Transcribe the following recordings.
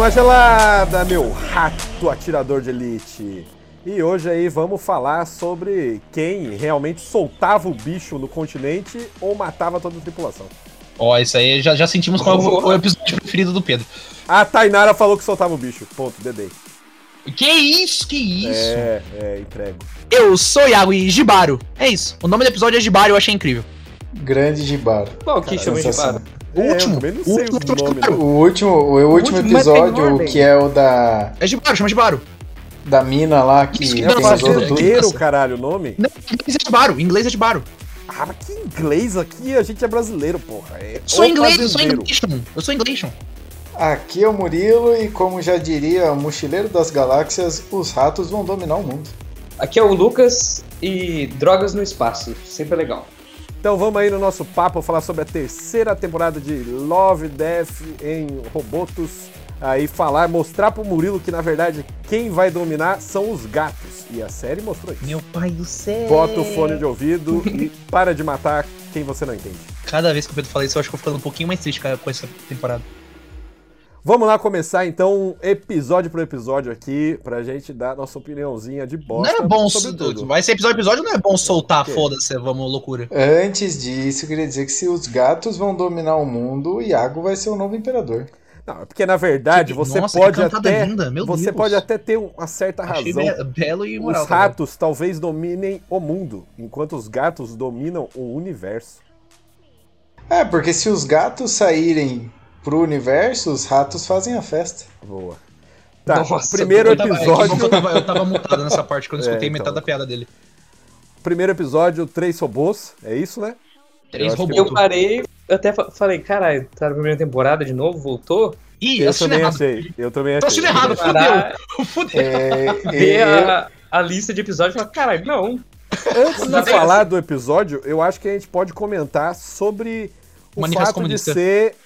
uma gelada, meu rato atirador de elite. E hoje aí vamos falar sobre quem realmente soltava o bicho no continente ou matava toda a tripulação. Ó, isso aí já, já sentimos qual é o, o episódio preferido do Pedro. A Tainara falou que soltava o bicho. Ponto, dedei. Que isso, que isso? É, é, entrego. Eu sou Iago e Gibaro. É isso. O nome do episódio é Gibaro, eu achei incrível. Grande Gibaro. Qual que chama. Gibaro? O É, último. eu também não o último o é último, o último último é episódio, que é o da, É Gibaro, chama Gibaro. da mina lá que Isso que tem não, fazer outros. tudo. Fazendeiro, caralho, o nome? Não, em inglês é Gibaro. Em inglês é Gibaro. Ah, mas que inglês aqui? A gente é brasileiro, porra. É Sou inglês, eu sou fazendeiro. inglês. Eu sou inglês. Aqui é o Murilo e como já diria o Mochileiro das Galáxias, os ratos vão dominar o mundo. Aqui é o Lucas e drogas no espaço. Sempre é legal. Então vamos aí no nosso papo falar sobre a terceira temporada de Love, Death em Robotos. Aí falar, mostrar pro Murilo que na verdade quem vai dominar são os gatos. E a série mostrou isso. Meu pai do céu. Bota o fone de ouvido e para de matar quem você não entende. Cada vez que o Pedro fala isso, eu acho que eu vou ficando um pouquinho mais triste cara, com essa temporada. Vamos lá começar então, episódio por episódio aqui, pra gente dar nossa opiniãozinha de Não bosta é bom. sobre tudo. Vai ser episódio episódio, não é bom soltar, Ok. foda-se, vamos, loucura. Antes disso, eu queria dizer que se os gatos vão dominar o mundo, o Iago vai ser o novo imperador. Não, é porque na verdade Que- você nossa, pode até você Deus. pode até ter uma certa Achei razão. be- belo e moral. Os ratos talvez dominem o mundo, enquanto os gatos dominam o universo. É, porque se os gatos saírem pro universo, os ratos fazem a festa. Boa. Tá, Nossa, primeiro Eu tava, é episódio. eu tava, eu tava mutado nessa parte quando eu É, escutei então. metade da piada dele. Primeiro episódio, três robôs, é isso, né? Três que robôs. Eu parei, eu até fa- falei, caralho, tá na primeira temporada de novo, voltou? Ih, Eu também errado. achei. Eu também Tô achei. assistindo errado, fudeu. Fudeu. É, ver eu- a, a lista de episódios e falar, caralho, não. Antes de é falar do episódio, eu acho que a gente pode comentar sobre o Manifesto fato comunista. de ser.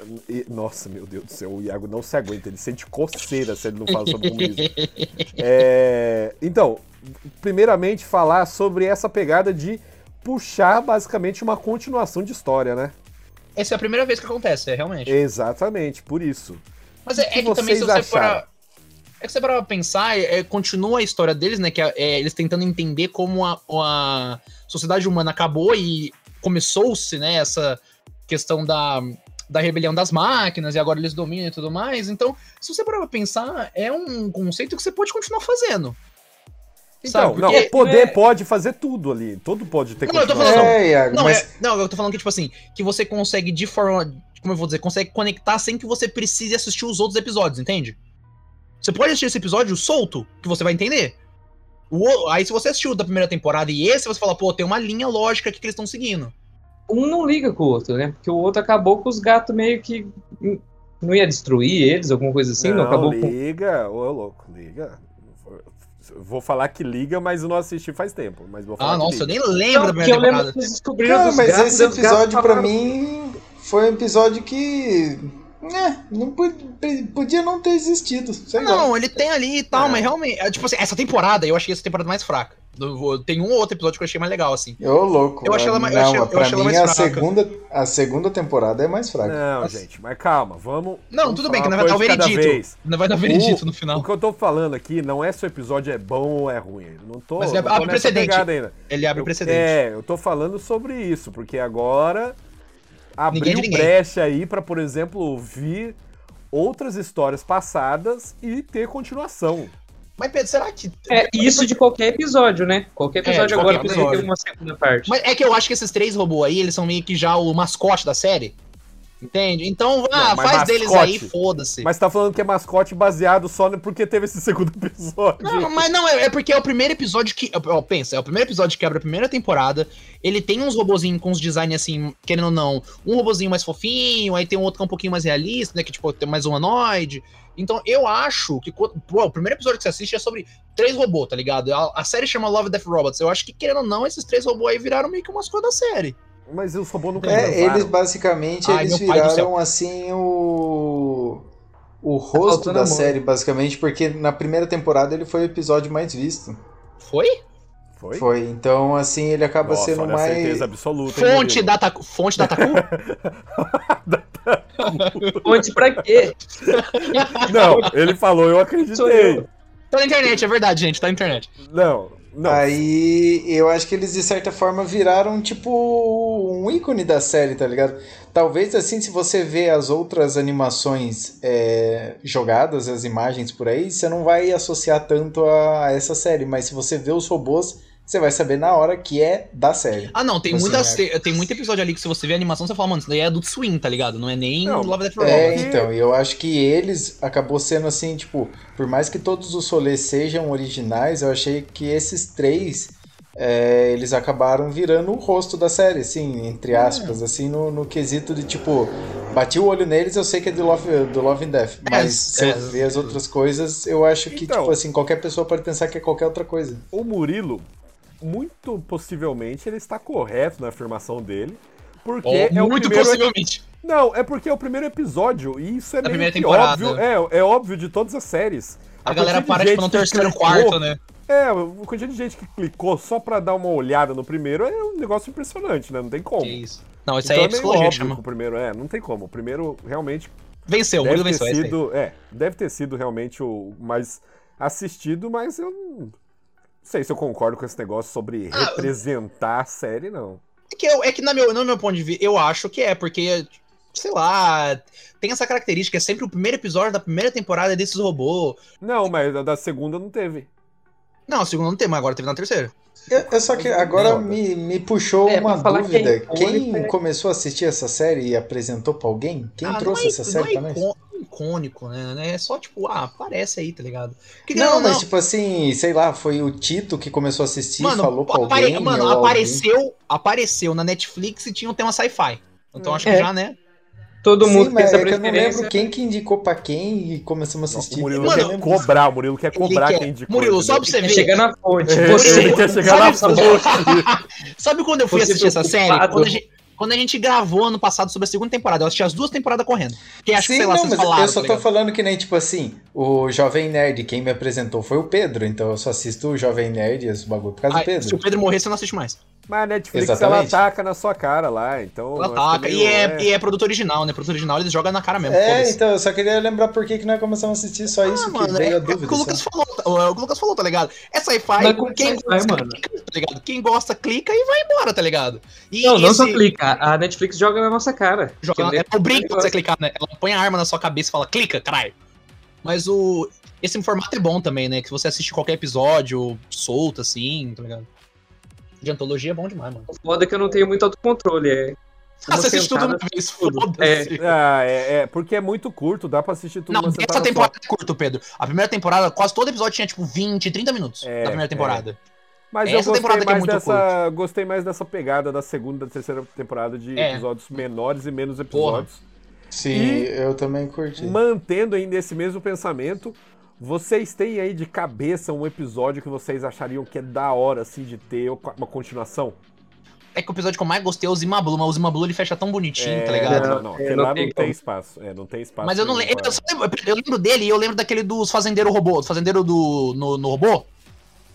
Nossa, meu Deus do céu, o Iago não se aguenta, ele sente coceira se ele não fala sobre comunismo. É, Então, primeiramente, falar sobre essa pegada de puxar basicamente uma continuação de história, né? Essa é a primeira vez que acontece, é realmente. Exatamente, por isso. Mas é, que é que também se você for. acharam? É que você para pensar, é, é, continua a história deles, né? Que é, é, eles tentando entender como a, a sociedade humana acabou e começou-se, né? Essa questão da, da rebelião das máquinas e agora eles dominam e tudo mais. Então, se você parar pra pensar, é um conceito que você pode continuar fazendo. Então, Sabe, não, poder é- pode fazer tudo ali. Tudo pode ter Não, eu tô falando- É, Iago, Não, mas é- não, eu tô falando que, tipo assim, que você consegue de forma. Como eu vou dizer, consegue conectar sem que você precise assistir os outros episódios, entende? Você pode assistir esse episódio solto, que você vai entender. O aí, se você assistiu o da primeira temporada e esse, você fala, pô, tem uma linha lógica aqui que eles estão seguindo. Um não liga com o outro, né? Porque o outro acabou com os gatos meio que. Não ia destruir eles, alguma coisa assim, não, não, acabou com. liga, ô louco, liga. Vou falar que liga, mas eu não assisti faz tempo. Mas vou falar Ah, nossa, eu nem lembro Não, eu lembro que eles descobriram Cara, mas gatos, esse episódio pra falaram- mim foi um episódio que. né, não po- podia não ter existido. Sei lá. Não, ele tem ali e tal, É. mas realmente. é, Tipo assim, essa temporada, eu achei essa temporada mais fraca. Tem um ou outro episódio que eu achei mais legal, assim. Ô, louco. Eu achei ela mais- eu não, achei- eu pra achei ela mim mais a fraca. segunda, a segunda temporada é mais fraca. Não, Nossa. gente, mas calma, vamos. Não, vamos tudo bem, que não vai dar o veredito. Não vai dar o veredito no O final. que eu tô falando aqui não é se o episódio é bom ou é ruim. Eu Não tô, Mas ele abre precedente. ainda. Ele abre Eu- o precedente. É, eu tô falando sobre isso, porque agora é abriu brecha aí pra, por exemplo, ouvir outras histórias passadas e ter continuação. Mas, Pedro, será que. É, isso de qualquer episódio, né? Qualquer episódio É, agora qualquer episódio. uma segunda parte. Mas é que eu acho que esses três robôs aí, eles são meio que já o mascote da série. Entende? Então, ah, Não, faz deles mascote. aí, foda-se. Mas tá falando que é mascote baseado só no- porque teve esse segundo episódio. Não, mas não, é, é porque é o primeiro episódio que. Ó, pensa, é o primeiro episódio que abre a primeira temporada. Ele tem uns robozinhos com uns design assim, querendo ou não, um robozinho mais fofinho, aí tem um outro que é um pouquinho mais realista, né? Que tipo, tem mais humanoide. Então eu acho que. Pô, o primeiro episódio que você assiste é sobre três robôs, tá ligado? A, a série chama Love Death Robots. Eu acho que, querendo ou não, esses três robôs aí viraram meio que uma mascote da série. Mas os robôs nunca É, eles basicamente Ai, eles viraram assim o o rosto faltando da amor. série, basicamente, porque na primeira temporada ele foi o episódio mais visto. Foi? Foi? Foi. Então, assim, ele acaba Nossa, sendo olha a mais. certeza absoluta. Fonte da Taku. Fonte da Taku? Fonte pra quê? Não, ele falou, eu Sou acreditei. eu. tá na internet, é verdade, gente, tá na internet. Não, não. Aí eu acho que eles, de certa forma, viraram tipo um ícone da série, tá ligado? Talvez assim, se você vê as outras animações é, jogadas, as imagens por aí, você não vai associar tanto a, a essa série, mas se você vê os robôs, você vai saber na hora que é da série. Ah, não, tem, Assim, muitas, é. tem muito episódio ali que se você vê a animação, você fala, mano, isso daí é Adult Swim, tá ligado? Não é nem Não, Love Death É, então, e eu acho que eles acabou sendo assim, tipo, por mais que todos os rolês sejam originais, eu achei que esses três é, eles acabaram virando o rosto da série, assim, entre aspas, assim, no, no quesito de tipo, bati o olho neles, eu sei que é do Love, do Love and Death, mas se é. eu ver as outras coisas, eu acho que, Então. tipo assim, qualquer pessoa pode pensar que é qualquer outra coisa. O Murilo, muito possivelmente, ele está correto na afirmação dele. Porque Oh, é o muito primeiro. possivelmente. Não, é porque é o primeiro episódio e isso é Da meio que óbvio. É, é óbvio de todas as séries. A, galera quantidade para, de tipo, no terceiro clicou- quarto, né? É, a quantidade de gente que clicou só pra dar uma olhada no primeiro é um negócio impressionante, né? Não tem como. Que isso. Não, isso Então aí é é psicologia, chama. o primeiro é, não tem como. O primeiro realmente Venceu, o deve Murilo ter venceu, é sido, é, deve ter sido realmente o mais assistido, mas eu não sei se eu concordo com esse negócio sobre Ah, representar a série, não. É que, eu, é que na meu, no meu ponto de vista, eu acho que é, porque, sei lá, tem essa característica, é sempre o primeiro episódio da primeira temporada desses robôs. Não, mas a da segunda não teve. Não, a segunda não tem, mas agora teve na terceira. Eu, eu só que agora me, me puxou É, uma dúvida. quem Quem, é- começou a assistir essa série e apresentou pra alguém? Quem Ah, trouxe é, essa série é pra nós? Icô- icônico, né? É só tipo, ah, aparece aí, tá ligado? Que Não, não, mas não. tipo assim, sei lá, foi o Tito que começou a assistir, Mano, falou pra apare- alguém. mano ou alguém- apareceu, apareceu na Netflix e tinha um tema sci-fi. Então acho que É. já, né? Todo Sim, mundo tem mas essa é que eu não lembro quem que indicou pra quem e começamos a O assistir. Murilo Mano, não quer lembro disso. cobrar, o Murilo quer cobrar quer- quem indicou. Murilo, só pra você É ver. chegar na fonte. Você, quer chegar na sabe- fonte. Sabe quando eu fui Você assistir essa série? Quando a, gente, quando a gente gravou ano passado sobre a segunda temporada, eu assisti as duas temporadas correndo. Que acho que, Sim, sei lá, não, mas falaram. eu só tá tô falando que nem, tipo assim, o Jovem Nerd, quem me apresentou foi o Pedro, então eu só assisto o Jovem Nerd e esse bagulho por causa Ah, do Pedro. Se o Pedro morrer, você não assiste mais. Mas a Netflix, Exatamente. ela ataca na sua cara lá, então... Ela que ataca. meio- E é, e é produto original, né? Produto original eles jogam na cara mesmo. É, então, eu só queria lembrar por que que nós começamos a assistir, só isso Ah, que mano, veio é, a é dúvida. o que o Lucas falou, tá- é o que o Lucas falou, tá ligado? É sci-fi, quem gosta, mano? clica, tá ligado? Quem gosta, clica e vai embora, tá ligado? E Não, não só esse- clica. A Netflix joga na nossa cara. Joga, Que ela lembro- obriga você a clicar, né? Ela põe a arma na sua cabeça e fala, clica, caralho. Mas o. Esse formato é bom também, né? Que você assiste qualquer episódio solto, assim, tá ligado? De antologia é bom demais, mano. O foda é que eu não tenho muito autocontrole. É. Ah, você assiste tudo uma vez, foda-se. Ah, é, é, porque é muito curto, dá pra assistir tudo Não, essa temporada só. é curto, Pedro. A primeira temporada, quase todo episódio tinha, tipo, 20, 30 minutos É, da primeira temporada. Mas eu Essa gostei temporada que é mais, muito dessa, gostei mais dessa pegada da segunda e terceira temporada de É. episódios menores e menos episódios. Sim, E- eu também curti. Mantendo ainda esse mesmo pensamento, vocês têm aí de cabeça um episódio que vocês achariam que é da hora, assim, de ter uma continuação? É que o episódio que eu mais gostei é o Zimablu, mas o Zimablu ele fecha tão bonitinho, tá É, ligado? Não, não, É, porque não tem não tem espaço. É, não tem espaço. Mas eu não lembro. Eu, só lembro eu lembro dele e eu lembro daquele dos fazendeiros robô, do fazendeiro do. no, no robô?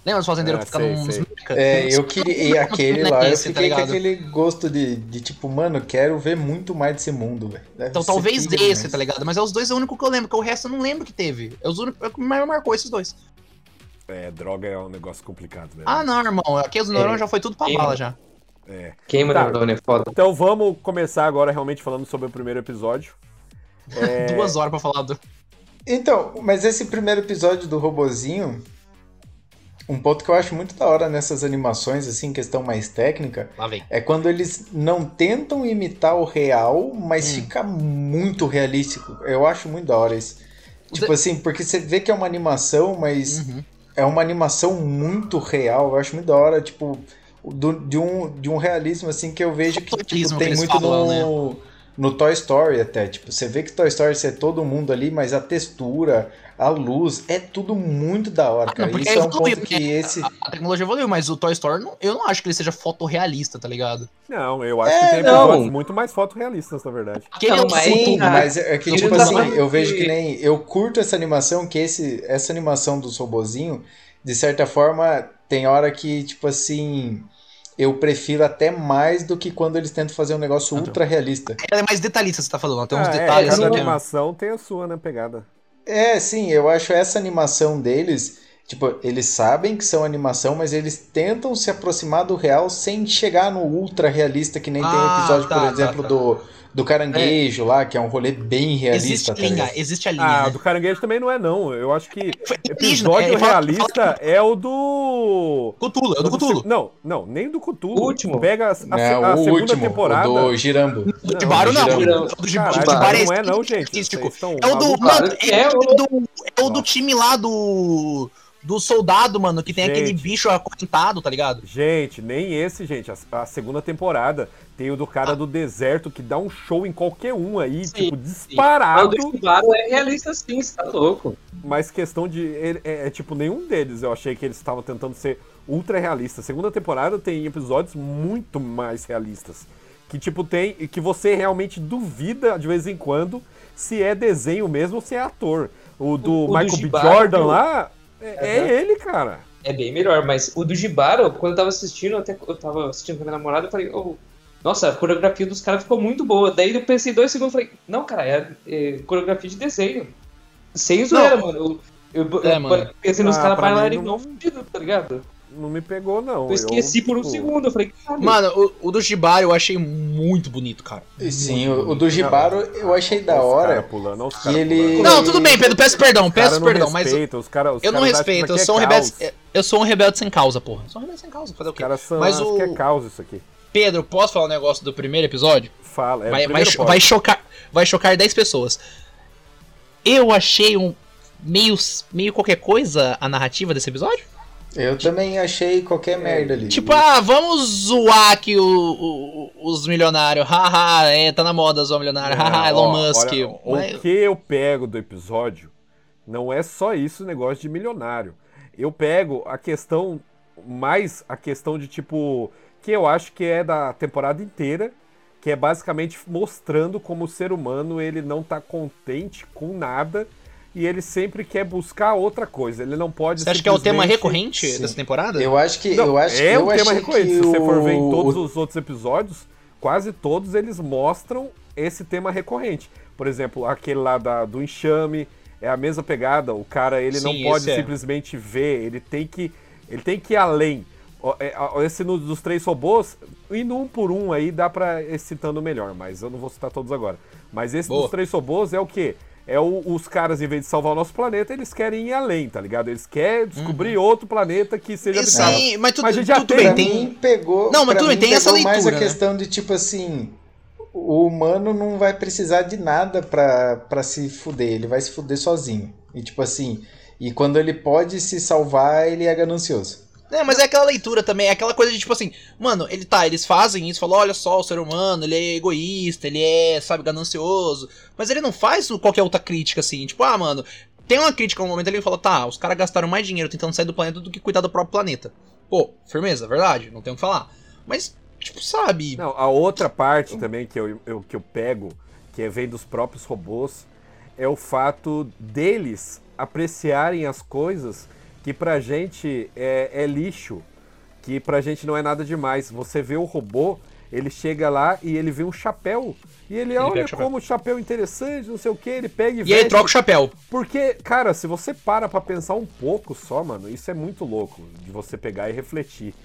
Lembra dos fazendeiros Ah, que sei, sei. meca? É, eu queria. E aquele lá, eu Esse, tá fiquei com aquele gosto de, de tipo, mano, quero ver muito mais desse mundo, velho. Então talvez demais. tá ligado? Mas é os dois é o único que eu lembro, porque o resto eu não lembro que teve. É os únicos é o que mais marcou esses dois. É, droga é um negócio complicado, né? Ah, não, irmão. Aqui os neurônios É. já foi tudo pra Queima. bala já. É. Queima Tá. neurônio é foda. Então vamos começar agora realmente falando sobre o primeiro episódio. É, Duas horas pra falar do. Então, mas esse primeiro episódio do robozinho, um ponto que eu acho muito da hora nessas animações, assim, questão mais técnica, é quando eles não tentam imitar o real, mas Hum. fica muito realístico. Eu acho muito da hora isso. Tipo assim, porque você vê que é uma animação, mas Uhum. é uma animação muito real. Eu acho muito da hora, tipo, do- de, um, de um realismo assim que eu vejo que tipo, tem muito falam, no, no Toy Story até. Tipo, você vê que Toy Story é todo mundo ali, mas a textura, a luz, é tudo muito da hora, Ah, cara. não, porque Isso é um evoluiu, ponto que né? esse. A tecnologia evoluiu, mas o Toy Story, não- eu não acho que ele seja fotorrealista, tá ligado? Não, eu acho É, que tem não. episódios muito mais fotorrealistas, na verdade. Aquele Não, é o mas-. Sim, Ah, mas é que, eu tipo assim, eu vejo que- que nem. Eu curto essa animação, que esse, essa animação dos robozinhos, de certa forma, tem hora que, tipo assim, eu prefiro até mais do que quando eles tentam fazer um negócio ultra realista. Ela é mais detalhista, você tá falando. Tem uns Ah, é, detalhes cada assim, que é- animação tem a sua, né, pegada. É, sim, eu acho essa animação deles, tipo, eles sabem que são animação, mas eles tentam se aproximar do real sem chegar no ultra realista, que nem tem o Ah, episódio, tá, por tá, exemplo, tá. do, do caranguejo lá, que é um rolê bem realista, Existe a tá linha, ligado? existe a linha. Ah, né? do caranguejo também não é, não. Eu acho que episódio é, realista é o do. Cthulhu, é o do Cthulhu. Não, não, nem do Cthulhu. O último. Pega a, a, Não, a o segunda último, temporada. o do Girambo. O de Baro não. O do é não é não, gente. É o do. é, é, o ô. do, é o do time lá do. Do soldado, mano, que tem Gente. aquele bicho acorrentado, tá ligado? Gente, nem esse, gente. A, a segunda temporada tem o do cara do deserto que dá um show em qualquer um aí, Sim, tipo, sim. disparado. O do Shibaro é realista sim, você tá louco. Mas questão de. ele- É, é, tipo, nenhum deles eu achei que eles estavam tentando ser ultra realistas. Segunda temporada tem episódios muito mais realistas. Que, tipo, tem. Que você realmente duvida de vez em quando se é desenho mesmo ou se é ator. O do O- o do Michael B. Shibari, Jordan o- lá. É, é ele, cara. É bem melhor, mas o do Jibaro, quando eu tava assistindo, até eu tava assistindo com a minha namorada, eu falei, oh, nossa, a coreografia dos caras ficou muito boa. Daí eu pensei dois segundos e falei, não, cara, é, é coreografia de desenho. Sem zoeira, mano. Eu, eu, É, eu mano. pensei nos Ah, caras bailarinos não- não fudidos, tá ligado? Não me pegou, não. Eu esqueci por um tipo, segundo, eu falei, caralho. Mano, o, o do Shibari eu achei muito bonito, cara. Sim, o, o do Gibaro eu achei da hora. cara pulando, os cara ele- pulando. Não, tudo bem, Pedro, peço perdão, Os cara peço não perdão, mas eu, os cara, os eu não cara respeito, que eu é sou um rebelde. Eu sou um rebelde sem causa, porra. Eu sou um rebelde sem causa, fazer o quê? caras são, Mas o- que é caos isso aqui. Pedro, posso falar um negócio do primeiro episódio? Fala, é vai, vai, vai chocar, vai chocar 10 pessoas. Eu achei um meio, meio qualquer coisa a narrativa desse episódio. Eu também achei qualquer merda ali. Tipo, ah, vamos zoar aqui o- o- os milionários. Haha, é, tá na moda zoar milionário. Haha, Elon ó, Musk. olha, Mas- O que eu pego do episódio não é só isso, o negócio de milionário. Eu pego a questão, mais a questão de tipo, que eu acho que é da temporada inteira, que é basicamente mostrando como o ser humano ele não tá contente com nada e ele sempre quer buscar outra coisa. Ele não pode Você acha que é o tema recorrente Sim. dessa temporada? Eu acho que. Não, eu acho, é eu um tema recorrente. que Se você for ver em o- todos os outros episódios, quase todos eles mostram esse tema recorrente. Por exemplo, aquele lá da, do enxame, é a mesma pegada. O cara ele não Sim, pode esse é. simplesmente ver, ele tem que, ele tem que ir além. É, Esse dos três robôs, indo um por um aí dá pra ir citando melhor, mas eu não vou citar todos agora. Mas esse Boa. dos três robôs é o quê? É o- os caras, em vez de salvar o nosso planeta, eles querem ir além, tá ligado? Eles querem descobrir outro planeta que seja Sim, habitável. mas tudo, Mas a gente já tudo tem- bem, tem. mim pegou. Não, mas tudo bem, mim tem essa pegou mais leitura, a né? questão de tipo assim. O humano não vai precisar de nada pra, pra se fuder, ele vai se fuder sozinho. E tipo assim, e quando ele pode se salvar, ele é ganancioso. É, mas é aquela leitura também, é aquela coisa de tipo assim, mano, ele tá, eles fazem isso, falam, olha só, o ser humano, ele é egoísta, ele é, sabe, ganancioso, mas ele não faz qualquer outra crítica assim, tipo, ah, mano, tem uma crítica no momento ali que fala, tá, os caras gastaram mais dinheiro tentando sair do planeta do que cuidar do próprio planeta. Pô, firmeza, verdade, não tem o que falar. Mas, tipo, sabe, Não, a outra parte também que eu, eu- que eu pego, que é, vem dos próprios robôs, é o fato deles apreciarem as coisas que pra gente é, é lixo, que pra gente não é nada demais. Você vê o robô, ele chega lá e ele vê um chapéu. E ele, pega olha o como o chapéu é interessante, não sei o que, ele pega e, e aí troca o chapéu. Porque, cara, se você para pra pensar um pouco só, mano, isso é muito louco de você pegar e refletir.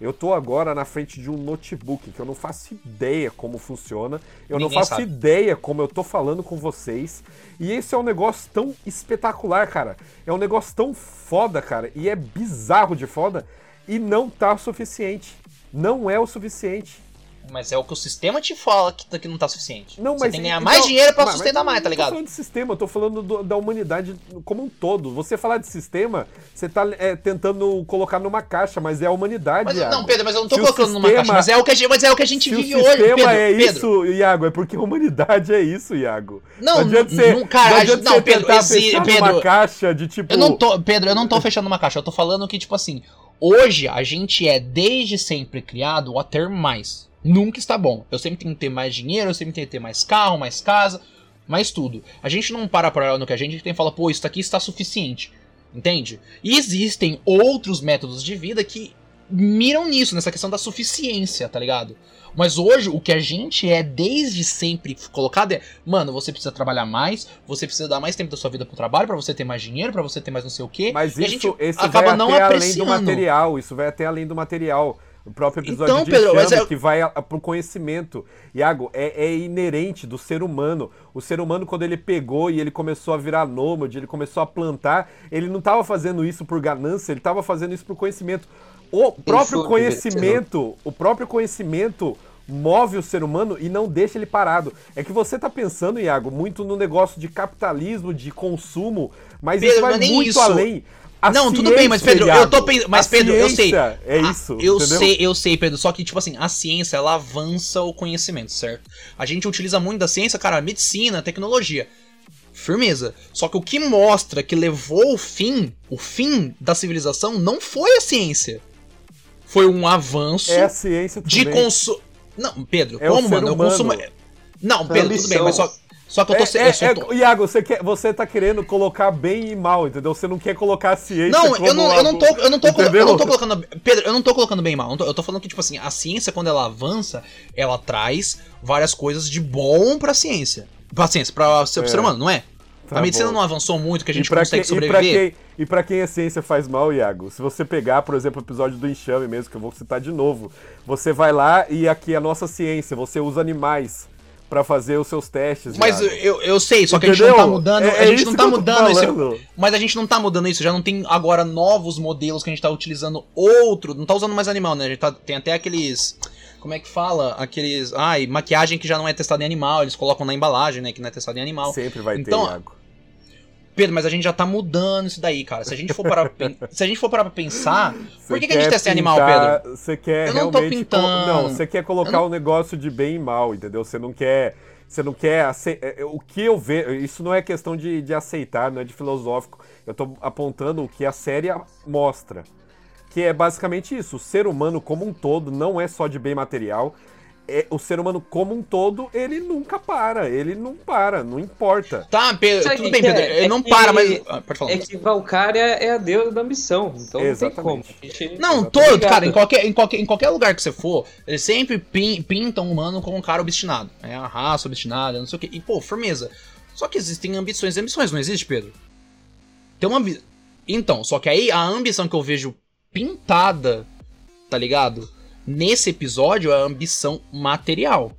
Eu tô agora na frente de um notebook que eu não faço ideia como funciona, eu não Ninguém faço sabe. ideia como eu tô falando com vocês. E esse é um negócio tão espetacular, cara. É um negócio tão foda, cara. E é bizarro de foda. E não tá o suficiente. Não é o suficiente. Mas é o que o sistema te fala que, que não tá suficiente. Não, Você mas tem que ganhar então- mais dinheiro pra mas- sustentar mais, tá eu Não ligado? tô falando de sistema, eu tô falando do- da humanidade como um todo. Você falar de sistema, você tá é, tentando colocar numa caixa, mas é a humanidade. Mas, Iago. não, Pedro, mas eu não tô Se o colocando numa sistema- caixa, mas é o que a gente, mas é o que a gente vive o hoje, sistema Pedro. é Pedro. isso, Iago, é porque a humanidade é isso, Iago. Não, não adianta não- você, não, cara, não adianta não, você Pedro, tentar fechar Pedro, numa caixa de tipo... Eu não tô, Pedro, eu não tô fechando uma caixa, eu tô falando que, tipo assim, hoje a gente é desde sempre criado a ter mais. Nunca está bom. Eu sempre tenho que ter mais dinheiro, eu sempre tenho que ter mais carro, mais casa, mais tudo. A gente não para pra olhar no que a gente tem e fala, pô, isso aqui está suficiente. Entende? E existem outros métodos de vida que miram nisso, nessa questão da suficiência, tá ligado? Mas hoje o que a gente é desde sempre colocado é, mano, você precisa trabalhar mais, você precisa dar mais tempo da sua vida pro trabalho pra você ter mais dinheiro, pra você ter mais não sei o quê. Mas isso, esse acaba vai não até além do apreciando. material, isso vai até além do material. O próprio episódio Então, de Pedro, é- que vai a- pro conhecimento. Iago, é, é inerente do ser humano. O ser humano, quando ele pegou e ele começou a virar nômade, ele começou a plantar, ele não estava fazendo isso por ganância, ele estava fazendo isso por conhecimento. O próprio conhecimento, o próprio conhecimento move o ser humano e não deixa ele parado. É que você tá pensando, Iago, muito no negócio de capitalismo, de consumo, mas Pedro, isso vai é nem muito isso. além. A não, tudo bem, mas Pedro, eu tô pensando. Mas a Pedro, eu sei. É Ah, isso. eu entendeu? sei, eu sei, Pedro. Só que, tipo assim, a ciência, ela avança o conhecimento, certo? A gente utiliza muito da ciência, cara, medicina, tecnologia. Firmeza. Só que o que mostra que levou o fim, o fim da civilização, não foi a ciência. Foi um avanço É a ciência de também. consumo. Não, Pedro, É o como, ser mano? Eu humano. consumo. Não, Pedro, tudo bem, mas só. Só que eu tô. É, eu só é, tô- é, Iago, você, quer, você tá querendo colocar bem e mal, entendeu? Você não quer colocar a ciência Não, eu não, eu não tô, eu não tô, colo- eu não tô colocando. Pedro, eu não tô colocando bem mal. Eu, tô- eu tô falando que, tipo assim, a ciência, quando ela avança, ela traz várias coisas de bom pra ciência. Pra ciência, pra ser, É. ser humano, não é? Tá a medicina bom. não avançou muito, que a E gente consegue quem, e, sobreviver. quem, e pra quem a ciência faz mal, Iago, se você pegar, por exemplo, o episódio do enxame mesmo, que eu vou citar de novo, você vai lá e aqui é a nossa ciência, você usa animais pra fazer os seus testes. Mas eu, eu sei, só que a gente não tá Entendeu? mudando. É- é a gente isso não tá mudando isso. falando. Mas a gente não tá mudando isso, já não tem agora novos modelos que a gente tá utilizando outro. Não tá usando mais animal, né? A gente tá- tem até aqueles. Como é que fala? Aqueles. Ai, maquiagem que já não é testada em animal, eles colocam na embalagem, né? Que não é testada em animal. Sempre vai Então, ter, Iago. Pedro, mas a gente já tá mudando isso daí, cara. Se a gente for parar se a gente for parar pra pensar, por Você que, que a gente testa em animal, Pedro? Você quer Eu não tô realmente. pintando. Não, você quer colocar Eu um negócio de bem e mal, entendeu? Você não quer. Você não quer. ace- é, é, O que eu vejo. Isso não é questão de, de aceitar, não é de filosófico. Eu tô apontando o que a série mostra. Que é basicamente isso. O ser humano como um todo não é só de bem material. É, o ser humano como um todo, ele nunca para. Ele não para, não importa. Tá, Pedro, Sabe tudo bem, que Pedro. é? Ele É não que- para, mas. Ah. É que Valkyria é a deusa da ambição, então não tem como. Exatamente. Não, Exatamente. todo, Obrigado. cara, em qualquer, em, qualquer, em qualquer lugar que você for, eles sempre pin- pintam um humano como um cara obstinado. É a raça obstinada, não sei o quê. E, pô, firmeza. Só que existem ambições e ambições, não existe, Pedro? Tem uma. Então, só que aí a ambição que eu vejo pintada, tá ligado? Nesse episódio é a ambição material.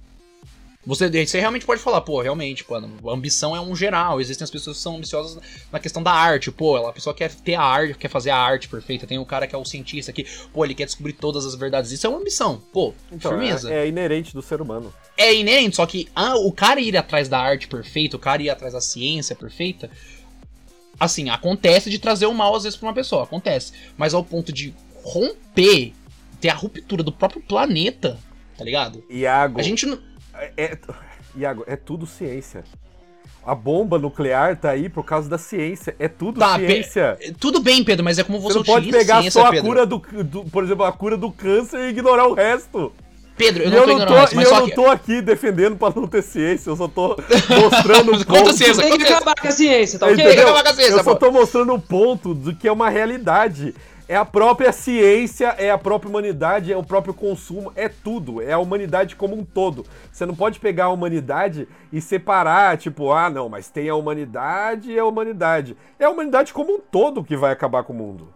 Você, você realmente pode falar, pô, realmente, pô, a ambição é um geral. Existem as pessoas que são ambiciosas na questão da arte. Pô, ela- a pessoa quer ter a arte, quer fazer a arte perfeita. Tem o cara que é o cientista que, pô, ele quer descobrir todas as verdades. Isso é uma ambição. Pô, Então, firmeza. é, é inerente do ser humano. É inerente, só que ah, o cara ir atrás da arte perfeita, o cara ir atrás da ciência perfeita, assim, acontece de trazer o mal às vezes pra uma pessoa, acontece. Mas ao ponto de romper, ter a ruptura do próprio planeta, tá ligado? Iago. A gente não. É, é- Iago, é tudo ciência. A bomba nuclear tá aí por causa da ciência. É tudo Tá, pe- ciência. Tudo bem, Pedro, mas é como você, Você não pode utiliza pegar ciência, só a Pedro. cura do, do- Por exemplo, a cura do câncer e ignorar o resto. Pedro, eu não eu tô não tô, isso, e mas eu só não que. tô aqui defendendo pra não ter ciência. Eu só tô mostrando Conta ponto. ciência, Tem que acabar com a ciência, tá ok? Entendeu? Entendeu? acabar com a ciência, Eu só tô mostrando o ponto do que é uma realidade. É a própria ciência, é a própria humanidade, é o próprio consumo, é tudo, é a humanidade como um todo. Você não pode pegar a humanidade e separar, tipo, ah, não, mas tem a humanidade e a humanidade. É a humanidade como um todo que vai acabar com o mundo.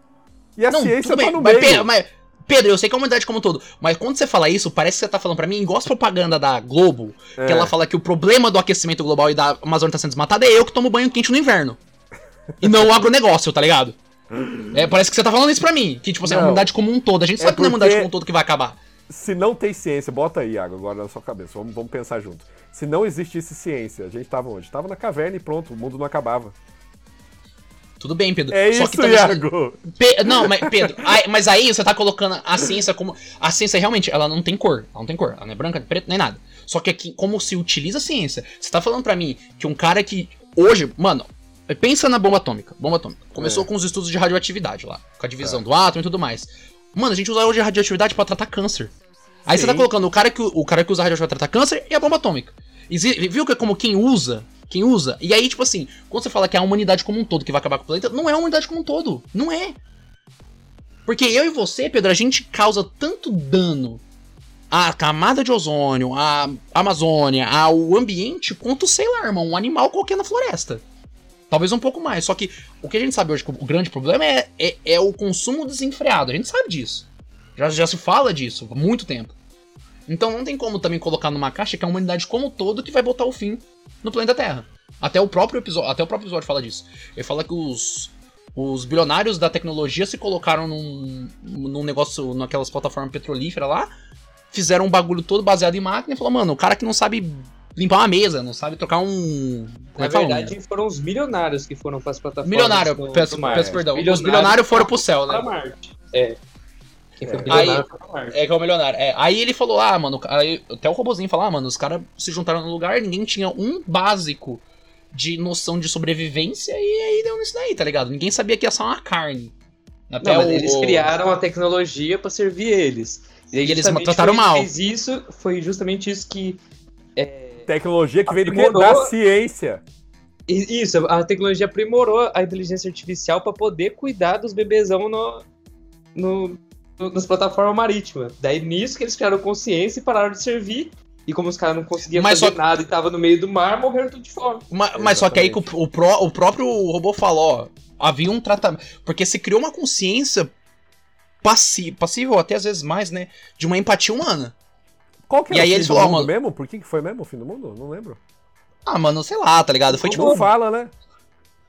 E a Não, ciência tá bem, no mas, meio. Pedro, mas, Pedro, eu sei que é a humanidade como um todo, mas quando você fala isso, parece que você tá falando pra mim, igual as propaganda da Globo, que É. ela fala que o problema do aquecimento global e da Amazônia tá sendo desmatada é eu que tomo banho quente no inverno. E não o agronegócio, tá ligado? É, parece que você tá falando isso pra mim, que tipo assim, é a Não. humanidade como um todo. A gente É sabe que não é a humanidade como um todo que vai acabar. Se não tem ciência, bota aí, Iago, agora na sua cabeça, vamos, vamos pensar junto. Se não existisse ciência, a gente tava onde? Tava na caverna e pronto, o mundo não acabava. Tudo bem, Pedro. É Só isso, que também- Iago! Pe- Não, mas Pedro, aí- mas aí você tá colocando a ciência como. A ciência realmente, ela não tem cor. Ela não tem cor. Ela não é branca, preta, nem nada. Só que aqui, como se utiliza a ciência? Você tá falando pra mim que um cara que. Hoje, mano, pensa na bomba atômica. Bomba atômica. Começou É. com os estudos de radioatividade lá. Com a divisão do átomo e tudo mais. Mano, a gente usa hoje a radioatividade pra tratar câncer. Aí você tá Sim. colocando o cara, que, o cara que usa radioatividade pra tratar câncer e a bomba atômica. Exi- viu que é como quem usa quem usa. E aí, tipo assim, quando você fala que é a humanidade como um todo que vai acabar com o planeta, não é a humanidade como um todo. Não é. Porque eu e você, Pedro, a gente causa tanto dano à camada de ozônio, à Amazônia, ao ambiente, quanto, sei lá, irmão, um animal qualquer na floresta. Talvez um pouco mais. Só que o que a gente sabe hoje, que o grande problema é, é, é o consumo desenfreado. A gente sabe disso. Já, já se fala disso há muito tempo. Então não tem como também colocar numa caixa que é a humanidade como todo que vai botar o fim no planeta Terra. Até o próprio episódio, até o próprio episódio fala disso. Ele fala que os, os bilionários da tecnologia se colocaram num, num negócio, naquelas plataformas petrolíferas lá, fizeram um bagulho todo baseado em máquina e falou, mano, o cara que não sabe limpar uma mesa, não sabe trocar um. Como Na é fala? verdade, foram os milionários que foram para as plataformas. Milionário, do- peço, do peço perdão. Os Bilionários bilionários foram pro céu, né? Marte. É. Quem foi É. Aí-. É que é o milionário. É, aí ele falou, ah, mano, aí até o robozinho falou, ah, mano, os caras se juntaram no lugar, ninguém tinha um básico de noção de sobrevivência e aí deu nisso daí, tá ligado? Ninguém sabia que ia ser uma carne. Até Não, o- eles criaram a tecnologia para servir eles. E, aí, E eles trataram mal. Isso, foi justamente isso que. Tecnologia que veio do quê? Da ciência. Isso, a tecnologia aprimorou a inteligência artificial para poder cuidar dos bebezão no, no, no- nas plataformas marítimas. Daí nisso que eles criaram consciência e pararam de servir. E como os caras não conseguiam Mas fazer só- nada e tava no meio do mar, morreram tudo de fome. Ma- Mas, só que aí que o, o pró- o próprio robô falou, ó, havia um tratamento. Porque se criou uma consciência passi passível, até às vezes mais, né? De uma empatia humana. Qual que E é aí o fim eles do falaram, mundo mano- mesmo? Por que, que foi mesmo o fim do mundo? Não lembro. Ah, mano, sei lá, tá ligado? Foi tipo. não fala, né?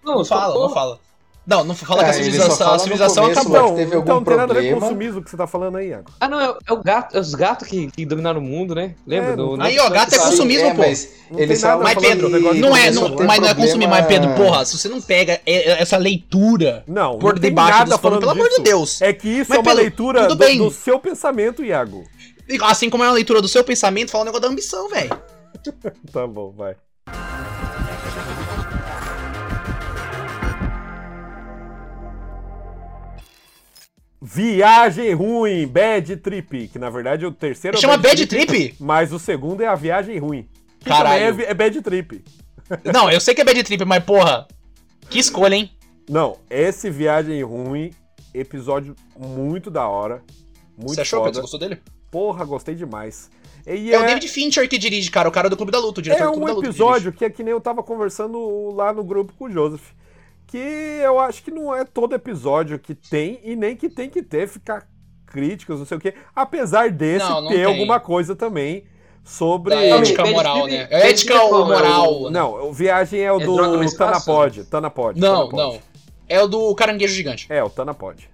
Não, Não fala, não fala. Não, não fala que a só civilização, a civilização começo, acabou. mas Então, teve algum então não tem nada a ver com o consumismo que você tá falando aí, Iago. Ah, não, é, é o gato, é os gatos que, que dominaram o mundo, né? Lembra? É, do, não- Aí, ó, gato é consumismo, pô. mas Não Mas, Pedro, não é, não, mas não é consumir, mas, Pedro, porra, se você não pega é- é- essa leitura Não, por não debaixo dos panos, pelo amor de. Deus. É que isso é uma leitura do seu pensamento, Iago. Assim como é uma leitura do seu pensamento, fala um negócio da ambição, velho. Tá bom, vai. Viagem ruim, bad trip, que na verdade é o terceiro é Chama Bad Trip? mas o segundo é a viagem ruim. Caralho. é, é bad trip. Não, eu sei que é Bad Trip, mas, porra, que escolha, hein? Não, esse viagem ruim, episódio muito da hora, muito Você achou, foda. Pedro? Você gostou dele? Porra, gostei demais. E É, o David Fincher que dirige, cara, o cara do Clube da Luta, o diretor É do Clube um da Luta. que episódio que é que nem eu tava conversando lá no grupo com o Joseph. Que eu acho que não é todo episódio que tem e nem que tem que ter, ficar críticas, não sei o quê. Apesar desse Não, não ter tem. alguma coisa também sobre. Da ética moral, né? Trip Ética é ou? É moral? Não, o Viagem é o É do? Tanapod. Tanapod. Não, Tanapod. não. É o do caranguejo gigante. É, o Tanapod.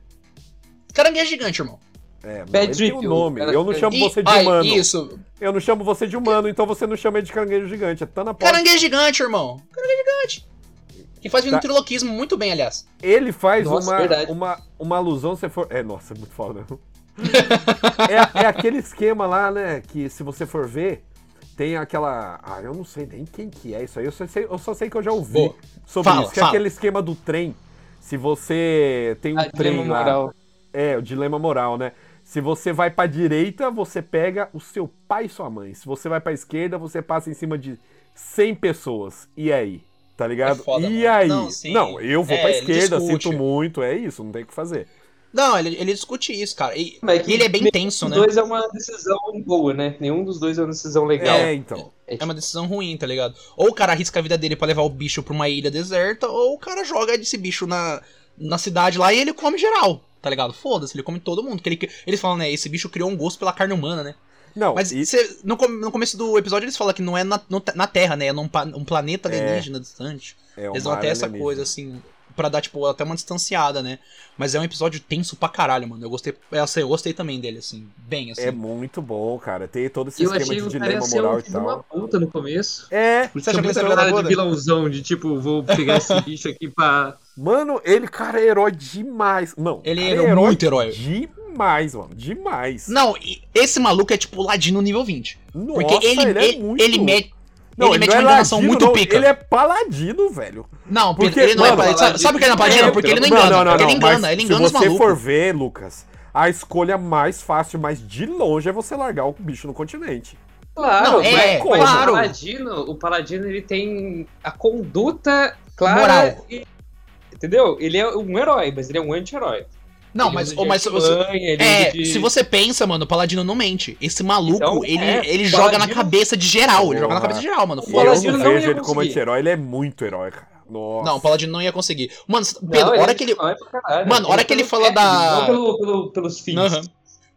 Caranguejo gigante, irmão. É, não, Bad ele tem um o nome. cara- Eu não chamo E- você de ai, humano. Isso. Eu não chamo você de humano, então você não chama ele de caranguejo gigante. É Tanapod. Caranguejo gigante, irmão. Caranguejo gigante. Que faz Tá. ventriloquismo muito bem, aliás. Ele faz Nossa, uma, verdade. uma, uma alusão, se for. É, nossa, é muito foda. é, é aquele esquema lá, né? Que se você for ver, tem aquela. Ah, eu não sei nem quem que é isso aí. Eu só sei, eu só sei que eu já ouvi Boa. sobre Fala, isso. Que é aquele esquema do trem. Se você tem um Ah, trem dilema lá. moral. É, o dilema moral, né? Se você vai pra direita, você pega o seu pai e sua mãe. Se você vai pra esquerda, você passa em cima de 100 pessoas. E aí? Tá ligado? É foda, e mano. aí? Não, sim. Não, eu vou É, pra esquerda, sinto muito, é isso, não tem o que fazer. Não, ele, ele discute isso, cara. E, Mas que e ele é bem nenhum tenso, dos né? dois é uma decisão boa, né? Nenhum dos dois é uma decisão legal. É, então. É uma decisão ruim, tá ligado? Ou o cara arrisca a vida dele pra levar o bicho pra uma ilha deserta, ou o cara joga esse bicho na, na cidade lá e ele come geral, tá ligado? Foda-se, ele come todo mundo. Que ele, eles falam, né? Esse bicho criou um gosto pela carne humana, né? Não, Mas e- cê- no, no começo do episódio eles falam que não é na, no- na Terra, né? É num um planeta alienígena distante. é Eles vão até essa alienígena. coisa, assim, pra dar, tipo, até uma distanciada, né? Mas é um episódio tenso pra caralho, mano. Eu gostei, é, assim, eu gostei também dele, assim, bem, assim. É muito bom, cara. Tem todo esse Eu esquema achei de dilema moral um e de uma tal. puta no começo. É, Você acha que ele é da de vilãozão, de tipo, vou pegar esse bicho aqui pra... mano, ele, cara, é herói demais. Não, Ele cara, é muito herói. Demais, mano. Demais. Não, esse maluco é tipo ladino nível 20. Nossa, Porque ele, ele, é ele, muito... ele mete. Não, ele ele, mete é uma enganação ladino, muito não, pica. Ele é paladino, velho. Não, Porque, ele não é mano, paladino. Sabe, sabe por que ele não é paladino? É, Porque ele não engana. não, não, não, ele engana, ele engana os Se você malucos. for ver, Lucas, a escolha mais fácil, mas de longe, é você largar o bicho no continente. Claro, Não, é, mas claro. o Paladino, o Paladino ele tem a conduta clara. Moral. e- entendeu? Ele é um herói, mas ele é um anti-herói. Não, Ele mas, usa ô, de mas você, artimanha, ele É, usa de- se você pensa, mano, o Paladino não mente. Esse maluco, Então, ele, é, ele joga na cabeça de geral. Ele joga na cabeça de geral, mano. O Eu não não vejo ele como anti-herói, ele é muito herói, cara. Nossa. Não, o Paladino não ia conseguir. Mano, Não, Pedro, a hora é que ele. caralho. Mano, a hora que ele fala da- Não pelo, pelo- pelos fins.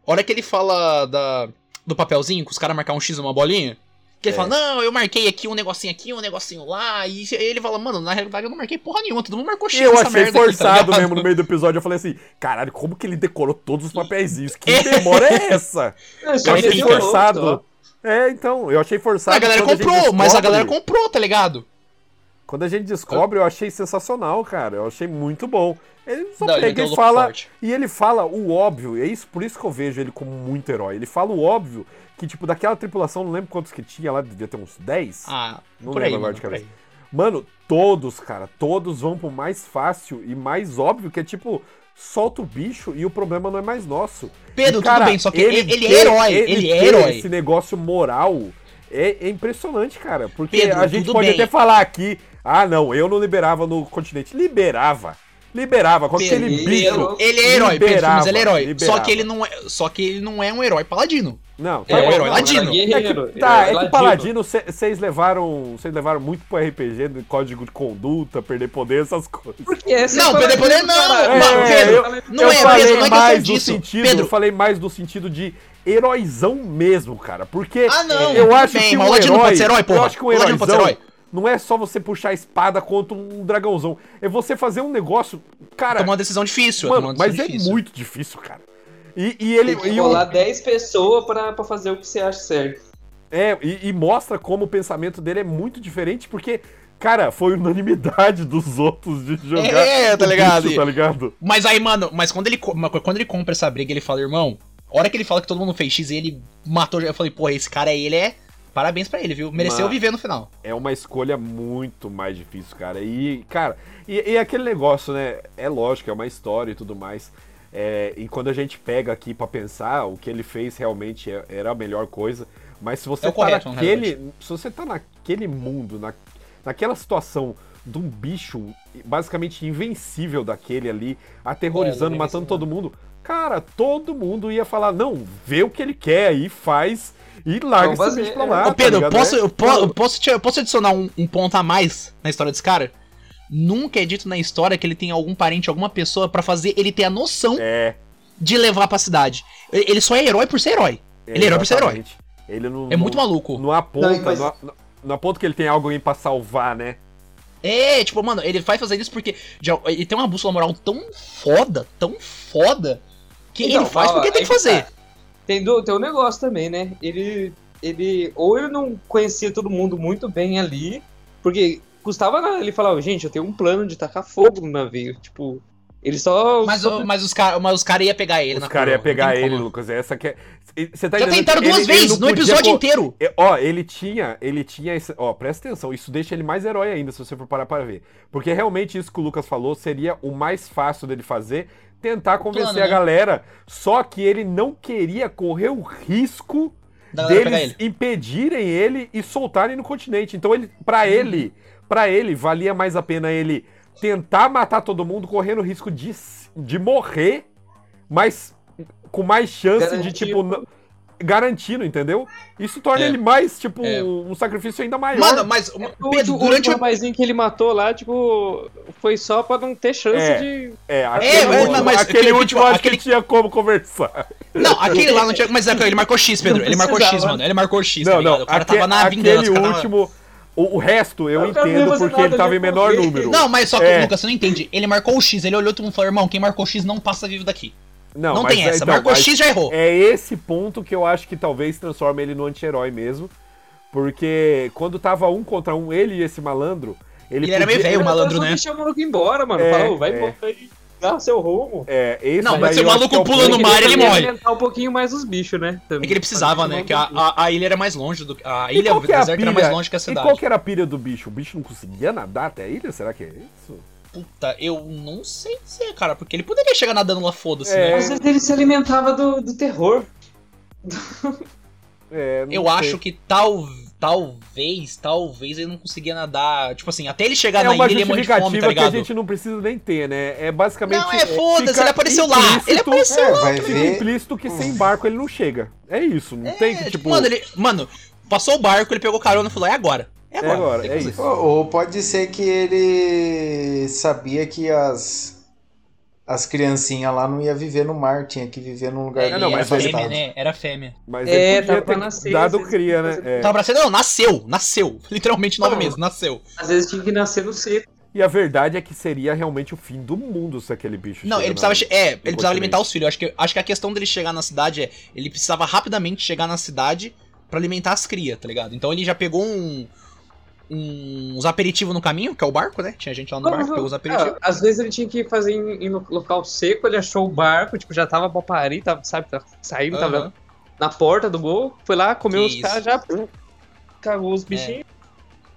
Hora que ele fala da, do papelzinho, que os caras marcar um X numa bolinha. Que ele É. fala, não, eu marquei aqui um negocinho aqui, um negocinho lá. E ele fala, mano, na realidade eu não marquei porra nenhuma, todo mundo marcou X E eu achei merda aqui, tá forçado ligado? mesmo no meio do episódio. Eu falei assim, caralho, como que ele decorou todos os papeizinhos? Que demora é essa? Eu só achei ele forçado. louco, É, então, eu achei forçado. A galera comprou, gente mas a descobre- galera comprou, tá ligado? Quando a gente descobre, eu achei sensacional, cara. Eu achei muito bom. Ele só Não, ele pega um e fala. forte. E ele fala o óbvio, e é isso, por isso que eu vejo ele como muito herói. Ele fala o óbvio que, tipo, daquela tripulação, não lembro quantos que tinha lá, devia ter uns 10. Ah, Não por aí, lembro agora mano, de cabeça. Mano, todos, cara, todos vão pro mais fácil e mais óbvio, que é tipo, solta o bicho e o problema não é mais nosso. Pedro, E, cara, tudo bem, só que ele, ele ter- é herói, ele, é ter herói. Esse negócio moral é, é impressionante, cara. Porque Pedro, a gente pode bem. até falar aqui, ah, não, eu não liberava no continente. Liberava. Liberava. Com Pedro, aquele Pedro, bicho. Ele é herói, Pedro, Liberava, mas ele é herói. Só liberava. que ele não é, só que ele não é um herói paladino. Não, É, bom, o herói não, ladino. Era É que, tá, é que ladino. Paladino, vocês levaram. Vocês levaram muito pro RPG, de código de conduta, perder poder, essas coisas. Porque esse Não, é perder poder Paladino, não, É, Pedro, eu- não eu é, falei Pedro, não é mais do disso. sentido, Pedro, eu falei mais do sentido de heróizão mesmo, cara. Porque Ah, não, eu acho bem, que mas um o herói, pode ser herói, porra. Eu acho que um O Ladino pode ser heróizão herói. não é só você puxar a espada contra um dragãozão. É você fazer um negócio, cara. tomou uma decisão difícil, mano, uma mas decisão é difícil. muito difícil, cara. E, e ele Tem que e o- rolar 10 pessoas pra, pra fazer o que você acha certo. É, e, e mostra como o pensamento dele é muito diferente, porque, cara, foi unanimidade dos outros de jogar. É, tá o ligado? bicho, tá ligado? Mas aí, mano, mas quando ele, quando ele compra essa briga, ele fala, irmão, a hora que ele fala que todo mundo fez X e ele matou, eu falei, porra, esse cara aí, ele é. Parabéns pra ele, viu? Mereceu Mas- viver no final. É uma escolha muito mais difícil, cara. E, cara, e, e aquele negócio, né? É lógico, é uma história e tudo mais. É, e quando a gente pega aqui pra pensar, o que ele fez realmente é- era a melhor coisa. Mas se você É o tá correto, na naquele. Se você tá naquele mundo, na, naquela situação de um bicho basicamente invencível daquele ali, aterrorizando, É, matando todo mundo, cara, todo mundo ia falar, não, vê o que ele quer aí, faz e larga esse bicho pra fazer, lá. é. tá Ô, Pedro, ligado? posso, É- eu, po- eu posso, te- eu posso adicionar um, um ponto a mais na história desse cara? Nunca é dito na história que ele tem algum parente, alguma pessoa pra fazer ele ter a noção É. de levar pra cidade. Ele só é herói por ser herói. Ele é herói por ser herói. Ele não, É muito não, maluco. não aponta, Não, mas- não, não- aponta que ele tem alguém pra salvar, né? É, tipo, mano, ele vai fazer isso porque já- ele tem uma bússola moral tão foda, tão foda, que Então, ele faz ó, porque tem que fazer. tá. Tem, do, tem um negócio também, né? Ele, ele. Ou ele não conhecia todo mundo muito bem ali, porque custava ele falar, gente, eu tenho um plano de tacar fogo no navio. Tipo, ele só. Mas, só- mas os caras cara iam pegar ele Os na caras iam pegar ele, como. Lucas. Essa que é. Você tá Já entendendo tentaram que duas ele- ele vezes não no episódio inteiro. Ó, ele tinha, ele tinha esse, ó, presta atenção, isso deixa ele mais herói ainda se você for parar para ver. Porque realmente isso que o Lucas falou seria o mais fácil dele fazer, tentar convencer plano, a né? galera, só que ele não queria correr o risco deles ele. impedirem ele e soltarem no continente. Então ele, para ele, para ele valia mais a pena ele tentar matar todo mundo correndo o risco de, de morrer, mas com mais chance de tipo garantindo, entendeu? Isso torna É. ele mais tipo É. um sacrifício ainda maior. Mano, mas O, Pedro, o, durante o rapazinho que ele matou lá, tipo, foi só pra não ter chance É. de. é, aquele É, mas- último, mas aquele aquele último tipo, acho aquele- que tinha como conversar. Não, aquele lá não tinha. Mas é, ele marcou X, Pedro. Ele marcou X, mano. Ele marcou X, tá Não, ligado? não, O cara aque- tava na vingança. aquele tava- último, o, o resto eu Eu ver entendo porque ele tava em menor correr. número. Não, mas só que, É. Lucas, você não entende. Ele marcou o X, ele olhou todo mundo e falou, irmão, quem marcou X não passa vivo daqui. Não, mas tem é, essa. então, marcou X, já errou. É esse ponto que eu acho que talvez transforme ele no anti-herói mesmo. Porque quando tava um contra um, ele e esse malandro, ele, Ele era meio podia- velho, o malandro, né? deixar o maluco embora, mano. É, Fala, "Ô, vai é. embora aí, dá seu rumo. É, esse Não, mas se o maluco é o pula no mar, ele morre. alimentar um pouquinho mais os bichos, né? É que ele precisava, né? Que a, a, a ilha era mais longe do que. A E ilha do é deserto era mais longe que a E cidade. qual que era a pilha do bicho? O bicho não conseguia nadar até a ilha? Será que é isso? Puta, eu não sei dizer, cara, porque ele poderia chegar nadando lá, foda-se, É. né? Às vezes ele se alimentava do, do terror. É, não Eu sei. acho que tal, talvez, talvez ele não conseguia nadar. Tipo assim, até ele chegar é na uma ilha ele ia morrer de fome, justificativa tá que a ligado? gente não precisa nem ter, né? É basicamente. Não, é foda-se, ele apareceu lá. Ele apareceu É, lá. vai Fica ver. implícito que sem barco ele não chega. É isso, não tem que, É, tipo. Mano, ele. Mano, passou o barco, ele pegou carona e falou: é agora. É É agora. agora, tem que é isso. Ou, ou pode ser que ele sabia que as as criancinhas lá não ia viver no mar, tinha que viver num lugar É, não, não, mas fêmea, né? Era fêmea. Mas É, ele tava podia pra ter nascer, dado cria, né? É. Tava pra ser. Não, nasceu, nasceu. Literalmente nove meses, nasceu. Às vezes tinha que nascer no seco. E a verdade é que seria realmente o fim do mundo se aquele bicho Não, ele precisava. na- É, ele precisava alimentar os filhos. Acho que, acho que a questão dele chegar na cidade é. Ele precisava rapidamente chegar na cidade pra alimentar as crias, tá ligado? Então ele já pegou um. Um- uns aperitivos no caminho, que é o barco, né? Tinha gente lá no barco, pegou os aperitivos. Ah, às vezes ele tinha que fazer em, em lo- local seco, ele achou o barco, tipo, já tava pra parir, tava, sabe, tava saindo, Aham. tava na porta do gol, foi lá, comeu Que os isso. caras, já pum, cagou os bichinhos.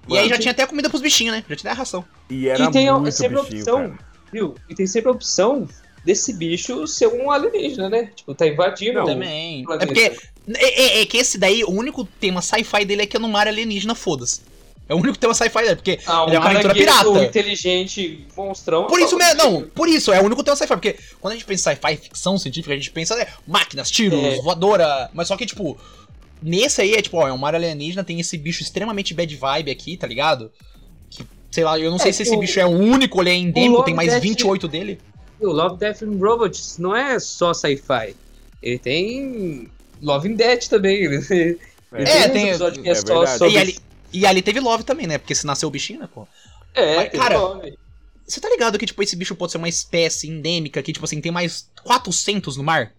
E aí já tinha até comida pros bichinhos, né? Já tinha a ração. E era E tem muito sempre a bichinho, opção, cara. viu? E tem sempre a opção desse bicho ser um alienígena, né? Tipo, tá invadindo. Também. É porque. É, é- é que esse daí, o único tema sci-fi dele é que é no mar alienígena, foda-se. É o único tema sci-fi dele, porque Ah, ele é um uma aventura caranguejo pirata. inteligente, monstrão. Por isso mesmo, não, por isso, é o único tema sci-fi, porque quando a gente pensa em sci-fi, ficção científica, a gente pensa é, máquinas, tiros, É. voadora, mas só que, tipo, nesse aí é tipo, ó, é um mar alienígena, tem esse bicho extremamente bad vibe aqui, tá ligado? Que, sei lá, eu não sei É, se esse o- bicho é o único, ele é endêmico, tem mais Death- 28 dele. O Love, Death and Robots não é só sci-fi. Ele tem Love and Death também. Ele, ele É, um tem- episódio que é é, só verdade. sobre... E ali, teve Love também, né? Porque se nasceu o bichinho, né, pô? É, Mas, cara, Love. Você tá ligado que, tipo, esse bicho pode ser uma espécie endêmica que, tipo assim, tem mais 400 no mar?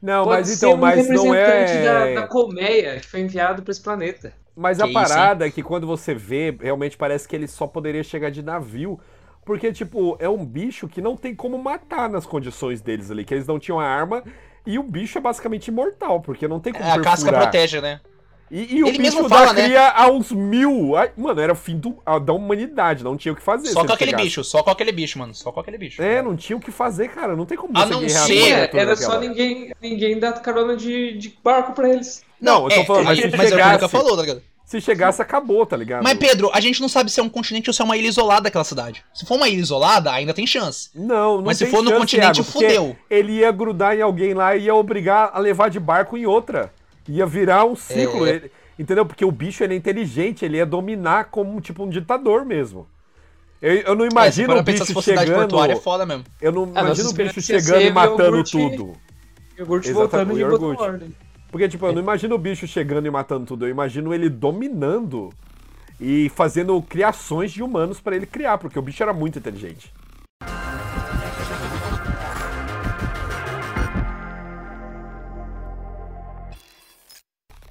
Não, Pode mas ser então, um mas não é. da, da colmeia que foi enviado pra esse planeta. Mas a Que isso, parada é que quando você vê, realmente parece que ele só poderia chegar de navio. Porque, tipo, é um bicho que não tem como matar nas condições deles ali, que eles não tinham a arma. E o bicho é basicamente imortal, porque não tem como É, a casca perfurar. protege, né? E, e o Ele bicho mesmo da fala, né? cria aos mil. Ai, mano, era o fim do- a- da humanidade, não tinha o que fazer. Só com aquele chegasse. bicho, só com aquele bicho, mano. Só com aquele bicho. É, não tinha o que fazer, cara. Não tem como A não ser- É, era só ninguém, ninguém dar carona de, de barco pra eles. Não, eu tô falando, mas se mas é o que o chegasse- Luca falou, tá ligado? Se chegasse, acabou, tá ligado? Mas, Pedro, a gente não sabe se é um continente ou se é uma ilha isolada daquela cidade. Se for uma ilha isolada, ainda tem chance. Não, não Mas se for no continente, Iago, porque fudeu. Ele ia grudar em alguém lá e ia obrigar a levar de barco em outra. Ia virar um ciclo. É. ele- entendeu? Porque o bicho ele é inteligente, ele ia dominar como tipo um ditador mesmo. Eu, eu não É, imagino for o bicho chegando. é foda mesmo. Eu não Ah, nossa imagino o bicho chegando e matando iogurte. tudo. Iogurte Exatamente, voltando o e iogurte. ordem. Porque, tipo, eu não imagino o bicho chegando e matando tudo. Eu imagino ele dominando e fazendo criações de humanos pra ele criar, porque o bicho era muito inteligente.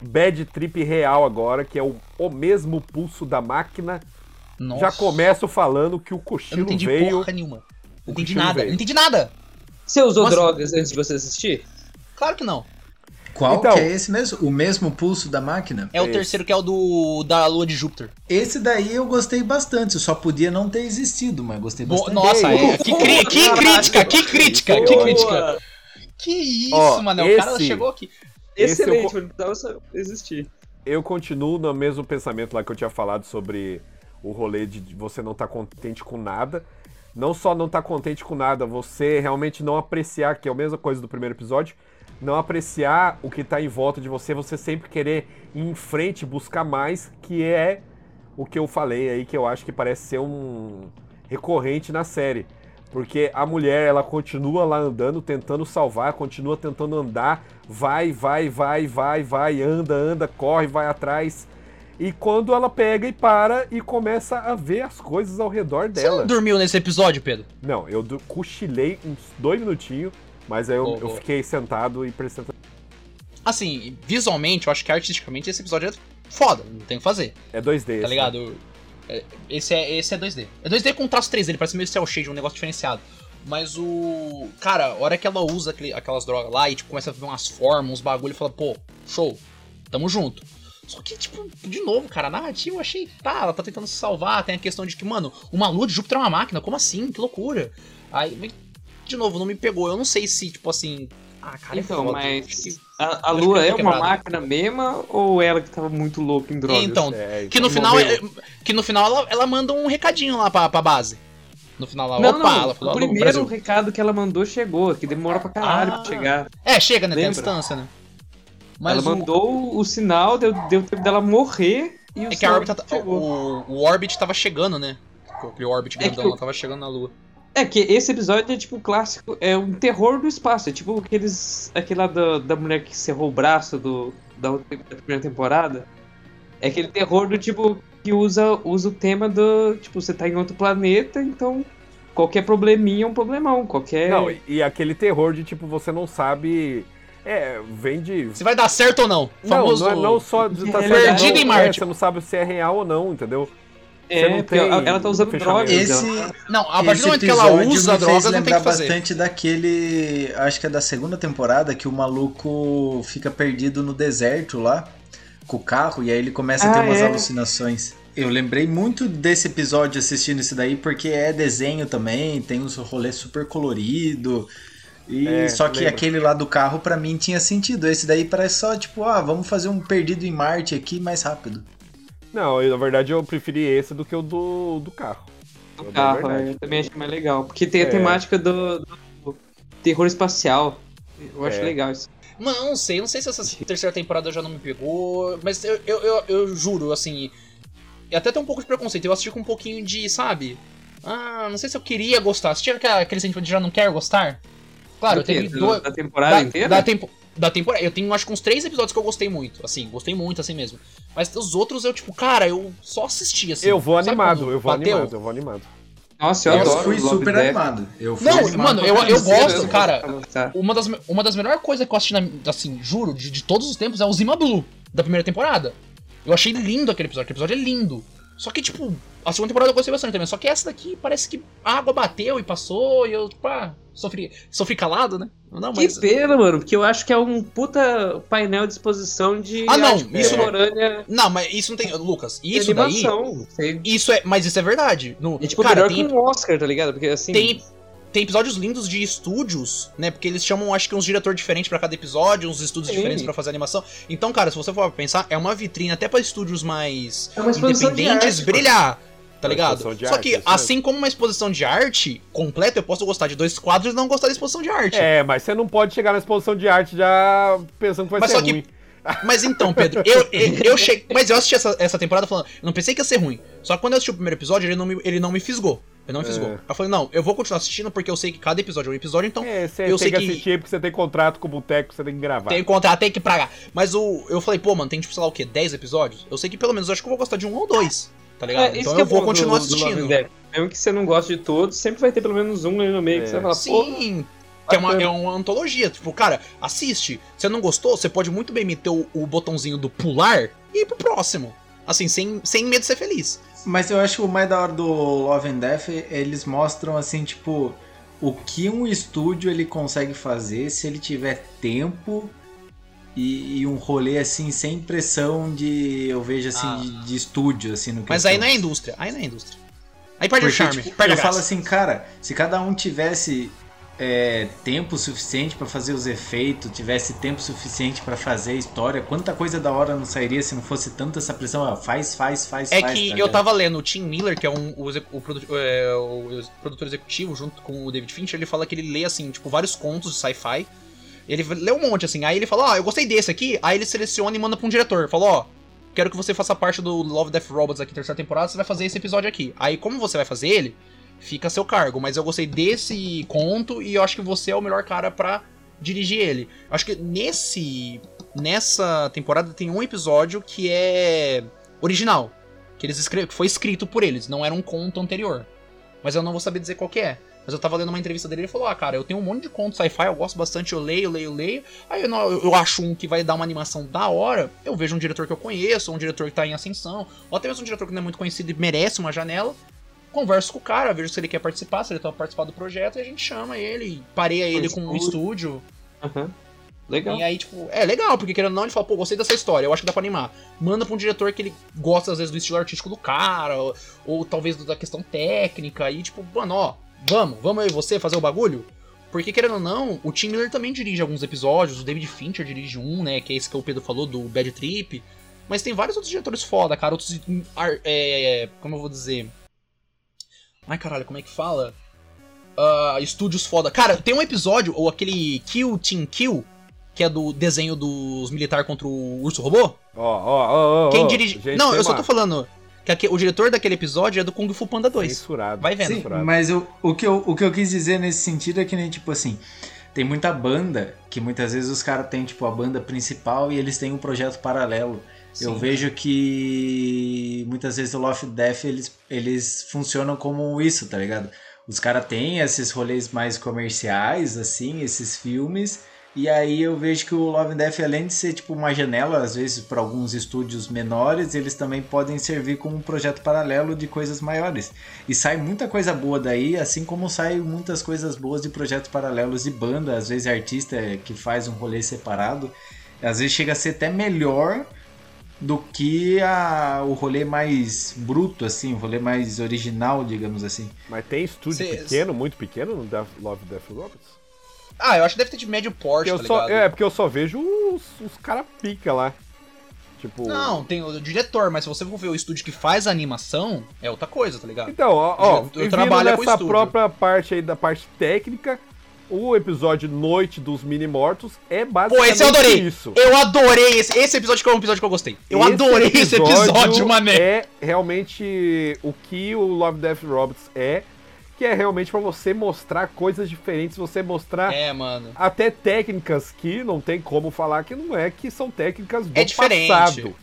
Bad Trip real agora, que é o, o mesmo pulso da máquina. Nossa. Já começo falando que o Eu não cochilo entendi veio. porra nenhuma. Não entendi cochilo nada. veio. Não entendi nada. Você usou Nossa. drogas antes de você assistir? Claro que não. Qual Então- que é esse mesmo? O mesmo pulso da máquina? É o Esse. terceiro que é o do da lua de Júpiter. Esse daí eu gostei bastante, só podia não ter existido, mas gostei Bo- bastante. Nossa, Ei, é, que, cri- que crítica, que crítica, que crítica. Que isso, Ó, mano. O cara esse- chegou aqui. Eu Excelente, co- não precisava existir. eu continuo no mesmo pensamento lá que eu tinha falado sobre o rolê de você não estar contente com nada. Não só não estar contente com nada, você realmente não apreciar, que é a mesma coisa do primeiro episódio, não apreciar o que tá em volta de você, você sempre querer ir em frente, buscar mais, que é o que eu falei aí, que eu acho que parece ser um recorrente na série. Porque a mulher, ela continua lá andando, tentando salvar, continua tentando andar, vai, vai, vai, vai, vai, anda, anda, corre, vai atrás. E quando ela pega e para e começa a ver as coisas ao redor Você dela. não dormiu nesse episódio, Pedro? Não, eu cochilei uns dois minutinhos, mas aí eu, Boa, eu fiquei sentado e prestando. Assim, visualmente, eu acho que artisticamente esse episódio é foda, não tem o que fazer, É 2D. tá esse, né? É, Esse é, esse é 2D. É 2D com traço 3D, ele parece meio cel shade, um negócio diferenciado. Mas o. Cara, a hora que ela usa aquele- aquelas drogas lá e tipo, começa a ver umas formas, uns bagulho e fala, pô, show, tamo junto. Só que, tipo, de novo, cara, a narrativa eu achei, tá, ela tá tentando se salvar, tem a questão de que, mano, uma lua de Júpiter é uma máquina, como assim? Que loucura. Aí, de novo, não me pegou. Eu não sei se, tipo assim, Ah, cara, Então, é foda. mas a, a Lua que é tô uma máquina mesma ou ela que tava muito louca em drogas? Então, É, que no então final, é- que no final ela, ela manda um recadinho lá pra, pra base. No final lá, Não, opa, não, ela falou, o primeiro Brasil. recado que ela mandou chegou, que demora pra caralho Ah. pra chegar. É, chega, né? Tem a Lembra? distância, né? ela o- mandou o sinal, deu, deu tempo dela morrer e o É que a sinal órbita, tá- o, o Orbit tava chegando, né? Aquele Orbit É que grandão o- lá tava chegando na Lua. É que esse episódio é tipo o clássico, é um terror do espaço, é tipo aqueles. aquele lá da, da mulher que cerrou o braço do, da, da primeira temporada. É aquele terror do tipo que usa, usa o tema do. Tipo, você tá em outro planeta, então qualquer probleminha é um problemão. Qualquer. Não, e- e aquele terror de tipo, você não sabe. É, vem de. Se vai dar certo ou não. Não, Famoso... não, é, não só de estar Perdido certo, em não, Marte. é, você não sabe se é real ou não, entendeu? É, porque tem ela, ela tá usando drogas. Esse, Não, a partir do momento que ela usa drogas, não tem que fazer. bastante daquele, acho que é da segunda temporada, que o maluco fica perdido no deserto lá, com o carro, e aí ele começa a ter Ah, umas é. alucinações. Eu lembrei muito desse episódio assistindo esse daí, porque é desenho também, tem uns rolês super colorido. E É, só que lembro. aquele lá do carro pra mim tinha sentido. Esse daí parece só tipo, ah, vamos fazer um perdido em Marte aqui mais rápido. Não, eu, na verdade eu preferi esse do que o do, do carro. do É carro, verdade. é, eu também achei mais legal. Porque tem a É. temática do, do terror espacial. Eu acho É. legal isso. Mano, eu não sei, eu não sei se essa terceira temporada já não me pegou, mas eu, eu, eu, eu juro, assim. E até tem um pouco de preconceito. Eu assisti com um pouquinho de, sabe? Ah, não sei se eu queria gostar. Você tinha aquele sentimento de já não quero gostar? Claro, eu Do- dois. Da temporada da, inteira? Da, tempo, da temporada. Eu tenho acho que uns três episódios que eu gostei muito. Assim, gostei muito, assim mesmo. Mas os outros eu, tipo, cara, eu só assisti, assim. eu vou animado, eu vou bateu? animado, eu vou animado. Nossa, eu, Eu, adoro. fui super Death. animado. Eu fui Não, animado mano, eu- eu gosto, cara. Uma das, uma das melhores coisas que eu assisti, na, assim, juro, de, de todos os tempos, é o Zima Blue, da primeira temporada. Eu achei lindo aquele episódio, aquele episódio é lindo. Só que, tipo, a segunda temporada eu gostei bastante também. Só que essa daqui parece que a água bateu e passou e eu, ah, sofri, sofri calado, né? Não, Que mas. pena, mano, porque eu acho que é um puta painel de exposição de Ah, não, isso- contemporânea Não, mas isso não tem. Lucas, isso daí. animação. Sei. Isso é. Mas isso é verdade. No, É tipo cara, melhor tem, que um Oscar, tá ligado? Porque assim. tem, tem episódios lindos de estúdios, né? Porque eles chamam, acho que, uns diretores diferentes pra cada episódio, uns estúdios Sim. diferentes pra fazer animação. Então, cara, se você for pensar, é uma vitrine até pra estúdios mais É independentes arte, brilhar. Tá ligado? Só arte, que, mesmo. assim como uma exposição de arte completa, eu posso gostar de dois quadros e não gostar da exposição de arte. É, mas você não pode chegar na exposição de arte já pensando que vai Mas ser só que- ruim. Mas então, Pedro, eu, eu, eu cheguei. Mas eu assisti essa, essa temporada falando, eu não pensei que ia ser ruim. Só que quando eu assisti o primeiro episódio, ele não me, ele não me fisgou. Ele não me fisgou. É. Eu falei, não, eu vou continuar assistindo porque eu sei que cada episódio é um episódio, então É, você eu tem sei que que- assistir porque você tem contrato com o boteco, você tem que gravar. tem que contratar, tem que pagar. Mas o, eu falei, pô, mano, tem tipo, sei lá o quê, 10 episódios? Eu sei que pelo menos eu acho que eu vou gostar de um ou dois. Tá ligado? É, isso então que eu é vou continuar do- do assistindo. Death. Mesmo que você não goste de todos, sempre vai ter pelo menos um ali no meio que É. você vai falar, pô, Sim. Que é uma, é uma antologia. Tipo, cara, assiste. Se não gostou, você pode muito bem meter o, o botãozinho do pular e ir pro próximo. Assim, sem, sem medo de ser feliz. Mas eu acho que o mais da hora do Love and Death, eles mostram assim, tipo, o que um estúdio ele consegue fazer se ele tiver tempo e, e um rolê assim, sem pressão de, eu vejo assim, Ah. de, de estúdio, assim, no Mas aí não é indústria. Aí não é indústria. Aí perde o Porque, charme. tipo, perde eu falo assim, cara, se cada um tivesse é, tempo suficiente pra fazer os efeitos, tivesse tempo suficiente pra fazer a história, quanta coisa da hora não sairia se não fosse tanta essa pressão, ó, faz, faz, faz, É faz. que tá eu ligado? tava lendo o Tim Miller, que é um, o, o produ- é, o produtor executivo, junto com o David Fincher, ele fala que ele lê, assim, tipo, vários contos de sci-fi. Ele lê um monte, assim. Aí ele fala, ó, eu gostei desse aqui. Aí ele seleciona e manda pra um diretor. Fala, ó, quero que você faça parte do Love, Death Robots aqui, terceira temporada, você vai fazer esse episódio aqui. Aí, como você vai fazer ele, fica a seu cargo. Mas eu gostei desse conto e eu acho que você é o melhor cara pra dirigir ele. Acho que nesse. Nessa temporada tem um episódio que é original. Que eles escre... que foi escrito por eles, não era um conto anterior. Mas eu não vou saber dizer qual que é. Mas eu tava lendo uma entrevista dele e ele falou: Ah, cara, eu tenho um monte de contos sci-fi, eu gosto bastante, eu leio, leio, leio. Aí eu, eu acho um que vai dar uma animação da hora. Eu vejo um diretor que eu conheço, um diretor que tá em ascensão, ou até mesmo um diretor que não é muito conhecido e merece uma janela. Converso com o cara, vejo se ele quer participar, se ele topa participar do projeto, e a gente chama ele, pareia ele com um estúdio. aham. Legal. E aí, tipo, é legal, porque querendo ou não, ele fala, pô, gostei dessa história, eu acho que dá pra animar. Manda pra um diretor que ele gosta, às vezes, do estilo artístico do cara, ou, ou talvez da questão técnica, e tipo, mano, ó, vamos, vamos eu e você fazer o bagulho? Porque, querendo ou não, o Tim Miller também dirige alguns episódios, o David Fincher dirige um, né? Que é esse que o Pedro falou, do Bad Trip. Mas tem vários outros diretores foda, cara. Outros. É, como eu vou dizer? Ai, caralho, como é que fala? Ah, estúdios foda. Cara, tem um episódio, ou aquele Kill Team Kill, que é do desenho dos militares contra o urso robô. Ó, ó, ó, ó. Quem dirige. gente, não, eu só tô falando que o diretor daquele episódio é do Kung Fu Panda 2. Censurado. Vai vendo. Sim, mas eu- o, que eu, o que eu quis dizer nesse sentido é que nem, tipo assim, tem muita banda que muitas vezes os caras têm, tipo, a banda principal e eles têm um projeto paralelo. Eu Sim. vejo que muitas vezes o Love Death eles, eles funcionam como isso, tá ligado? Os caras têm esses rolês mais comerciais, assim, esses filmes, e aí eu vejo que o Love and Death, além de ser tipo uma janela, às vezes, para alguns estúdios menores, eles também podem servir como um projeto paralelo de coisas maiores. E sai muita coisa boa daí, assim como sai muitas coisas boas de projetos paralelos de banda, às vezes artista que faz um rolê separado, às vezes chega a ser até melhor do que a, o rolê mais bruto, assim, o rolê mais original, digamos assim. Mas tem estúdio pequeno, muito pequeno no Death, Love, Death Robots? Ah, eu acho que deve ter de médio porte, eu tá só, é, porque eu só vejo os, os cara pica lá. Tipo... Não, tem o diretor, mas se você for ver o estúdio que faz a animação, é outra coisa, tá ligado? Então, ó, ó Eu- trabalho nessa própria parte aí da parte técnica, o episódio Noite dos Mini Mortos é Pô, basicamente esse eu adorei! isso. Eu adorei esse, esse episódio que é um episódio que eu gostei. Eu adorei esse episódio, mané. É realmente o que o Love, Death Robots é, que é realmente pra você mostrar coisas diferentes, você mostrar É, mano. até técnicas que não tem como falar que não é, que são técnicas do É diferente. passado.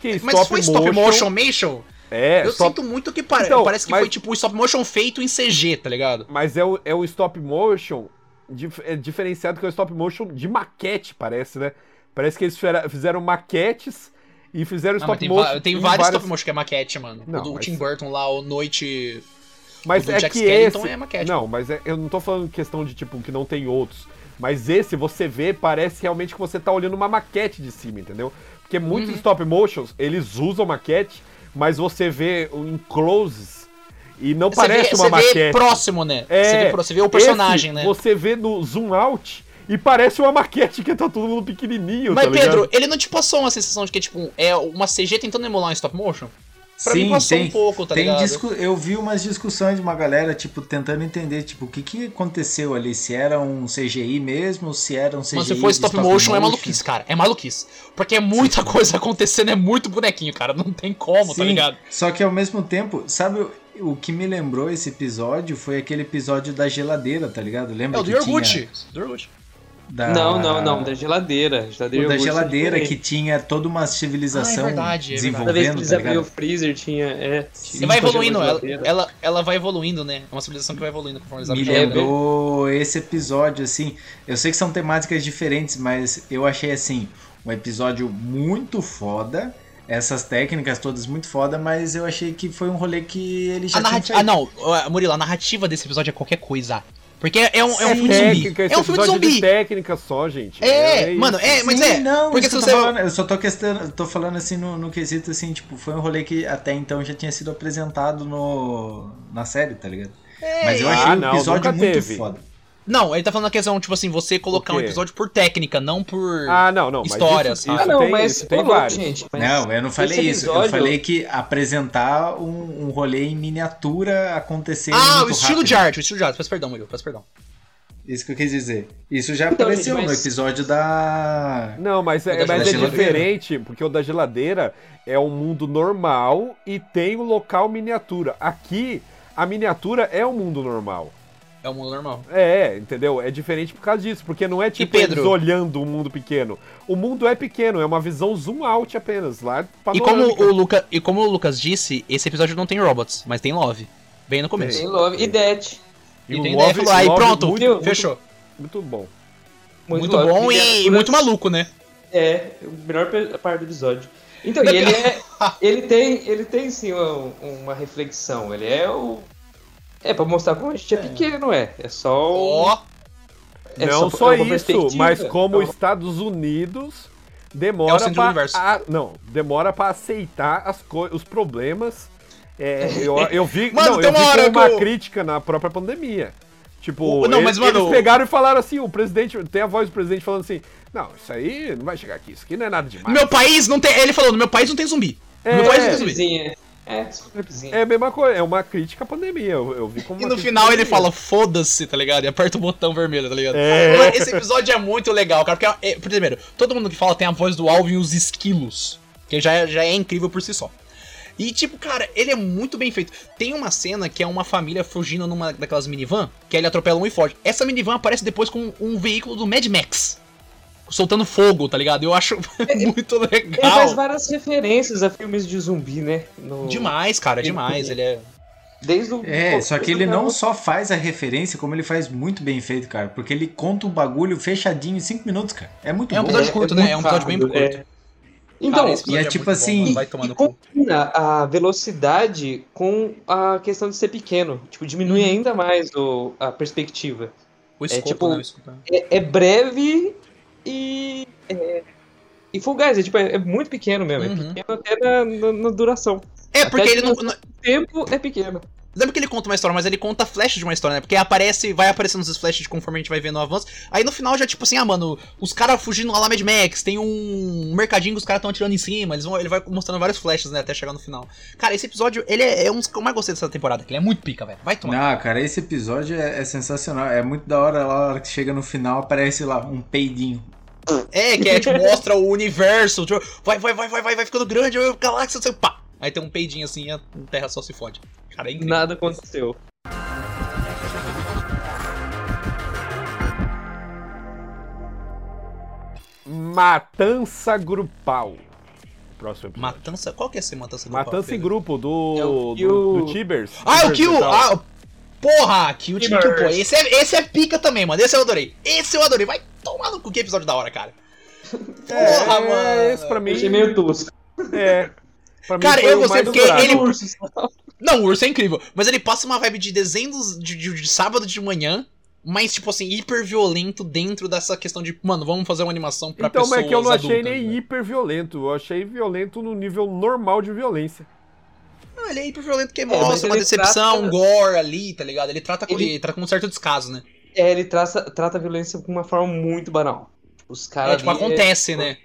Que Mas foi stop motion, motion? É, eu stop- sinto muito que pare- Então, parece que mas- foi tipo stop motion feito em CG, tá ligado? Mas é o, é o stop motion dif- é diferenciado que é o stop motion de maquete, parece, né? Parece que eles fizeram maquetes e fizeram Ah, mas stop tem, motion. tem em vários várias- stop motion que é maquete, mano. Não, o do mas- Tim Burton lá, o Noite. Mas o do é Jack que Skellington esse... é maquete, Não, mas é- eu não tô falando questão de tipo que não tem outros. Mas esse você vê, parece realmente que você tá olhando uma maquete de cima, entendeu? Porque muitos Uhum. stop motions, eles usam maquete, mas você vê em closes e não Você parece vê, uma você maquete. vê próximo, né? É, você, vê, você vê o personagem, esse, né? Você vê no zoom out e parece uma maquete que tá todo mundo pequenininho, Mas, tá? Pedro, ele não te passou uma sensação de que, tipo, é uma CG tentando emular um stop motion? Pra mim Sim, passou tem, um pouco, tá tem ligado? discu- Eu vi umas discussões de uma galera, tipo, tentando entender, tipo, o que que aconteceu ali, se era um CGI mesmo, se era um CGI Mas se for de stop, motion, é maluquice, cara. É maluquice. Porque é muita coisa acontecendo, é muito bonequinho, cara. Não tem como, tá Sim, ligado? Só que ao mesmo tempo, sabe o, que me lembrou esse episódio foi aquele episódio da geladeira, tá ligado? Lembra É o do que tinha. Do. Da- Não, não, não, da geladeira. geladeira o da geladeira que tinha toda uma civilização Ah, é verdade, é verdade. Cada vez que desenvolvendo, eles tá abriam o freezer, tinha. É, Você tinha vai evoluindo, ela, ela, ela vai evoluindo, né? É uma civilização que vai evoluindo conforme eles Me abrem o jogo, lembrou esse episódio, assim. Eu sei que são temáticas diferentes, mas eu achei, assim, um episódio muito foda. Essas técnicas todas muito foda, mas eu achei que foi um rolê que ele já A tinha. Ah, não, Murilo, a narrativa desse episódio é qualquer coisa. Porque é um, é um filme de técnica, zumbi. esse É um filme de zumbi. técnica só, gente. É, mano, isso. é, mas Sim, é. não, porque isso se você. falando, eu só tô, questão, tô falando assim no, no quesito assim, tipo, foi um rolê que até então já tinha sido apresentado no, na série, tá ligado? Mas eu Ah, achei não, o episódio nunca muito teve. foda. Não, ele tá falando a questão, tipo assim, você colocar um episódio por técnica, não por. Ah, não, não. Mas História, isso, sabe? isso Ah, não, tem, mas. isso tem louco, vários. gente. mas Não, eu não falei esse isso. Eu episódio- falei que apresentar um, um rolê em miniatura acontecendo. ah, muito o estilo rápido. de arte, o estilo de arte. Peço perdão, Murilo, peço perdão. Isso que eu quis dizer. Isso já Então, apareceu gente, no mas- episódio da. Não, mas é, mas é diferente, porque o da geladeira é um mundo normal e tem o local miniatura. Aqui, a miniatura é o mundo normal. É o mundo normal. É, entendeu? É diferente por causa disso, porque não é tipo Pedro? eles olhando um mundo pequeno. O mundo é pequeno, é uma visão zoom out apenas, lá E como, o Luca, e como o Lucas disse, esse episódio não tem robots, mas tem Love. Bem no começo. Tem Love e Death. E E o tem Love- aí Love pronto, muito, muito- fechou. Muito bom. Muito, Love, bom e, miniaturas- muito maluco, né? É, a melhor parte do episódio. Então, e ele é. Ele tem, ele tem sim uma, uma reflexão. Ele é o. É pra mostrar como a gente é pequeno, é. É só. o- Ó, é não só só, uma isso, mas como os Então, Estados Unidos É o demora do pra, a- não, demora para aceitar as co- os problemas. É, eu, eu vi, Mano, não, tem eu vi uma hora como uma eu- crítica na própria pandemia. Tipo, O- não, eles, mas, mano, eles pegaram e falaram assim, o presidente, tem a voz do presidente falando assim, não, isso aí não vai chegar aqui, isso aqui não é nada demais. Meu país não tem. Ele falou, no meu país não tem zumbi. No meu É. país não tem zumbi. É. É a mesma coisa, é uma crítica à pandemia, eu, eu vi como E no final ele fala, foda-se, tá ligado? E aperta o botão vermelho, tá ligado? É. Esse episódio é muito legal, cara. Porque, é, primeiro, todo mundo que fala tem a voz do Alvin e os esquilos. Que já, é- já é incrível por si só. E, tipo, cara, ele é muito bem feito. Tem uma cena que é uma família fugindo numa daquelas minivan, que aí ele atropela um e foge. Essa minivan aparece depois com um veículo do Mad Max. Soltando fogo, tá ligado? Eu acho muito Ele faz legal. várias referências a filmes de zumbi, né? No- Demais, cara, demais. Ele é. Desde o. É, só que ele não só faz a referência, como ele faz muito bem feito, cara. Porque ele conta um bagulho fechadinho em 5 minutos, cara. É muito É um bom. episódio curto, né? É um episódio bem rápido, curto. é. Então, Cara, e é tipo muito assim- tomar e combina a velocidade com a questão de ser pequeno. Tipo, diminui Uhum. ainda mais o, a perspectiva. O escopo, tipo, né? O escopo. É, é breve e. É, e fugaz. É, tipo, é, é muito pequeno mesmo. É Uhum. pequeno até na, na- na duração. É, porque Até ele não. O tempo é pequeno. Lembra que ele conta uma história, mas ele conta flash de uma história, né? Porque aparece, vai aparecendo esses flashes conforme a gente vai vendo o avanço. Aí no final já, tipo assim, ah, mano, os caras fugindo lá Mad Max, tem um mercadinho que os caras estão atirando em cima, eles vão, ele vai mostrando vários flashes, né, até chegar no final. Cara, esse episódio, ele é, é um dos que eu mais gostei dessa temporada, que ele é muito pica, velho. Vai tomar. Não, cara, esse episódio é, é sensacional. É muito da hora lá, a hora que chega no final, aparece lá um peidinho. É, que é, tipo, mostra o universo, tipo, vai, vai, vai, vai, vai, vai ficando grande, o galáxia, assim, pá. Aí tem um peidinho assim e a Terra só se fode. Cara, é incrível. Nada aconteceu. Matança Grupal. Próximo episódio. Matança? Qual que é esse matança grupal, Matança em grupo do, É o do, do Tibers. Ah, o Tibers Kill! Ah, porra, Kill Team Kill, pô. Esse é, esse é pica também, mano. Esse eu adorei. Esse eu adorei. Vai tomar no cu, que episódio da hora, cara. É, Porra, mano. esse pra mim. Achei meio tosco. É. Pra mim Cara, eu gostei porque fraco. ele- Não, o urso é incrível. Mas ele passa uma vibe de desenhos de, de- de sábado de manhã, mas, tipo assim, hiper violento dentro dessa questão de, mano, vamos fazer uma animação pra Então, pessoas mas é que eu não achei adultas, nem né? hiper violento. Eu achei violento no nível normal de violência. Não, ele é hiper violento porque mas mostra uma decepção, trata- um gore ali, tá ligado? Ele trata, com, Ele- ele trata com um certo descaso, né? É, ele traça, trata a violência com uma forma muito banal. Os caras. É, tipo, ali acontece, né?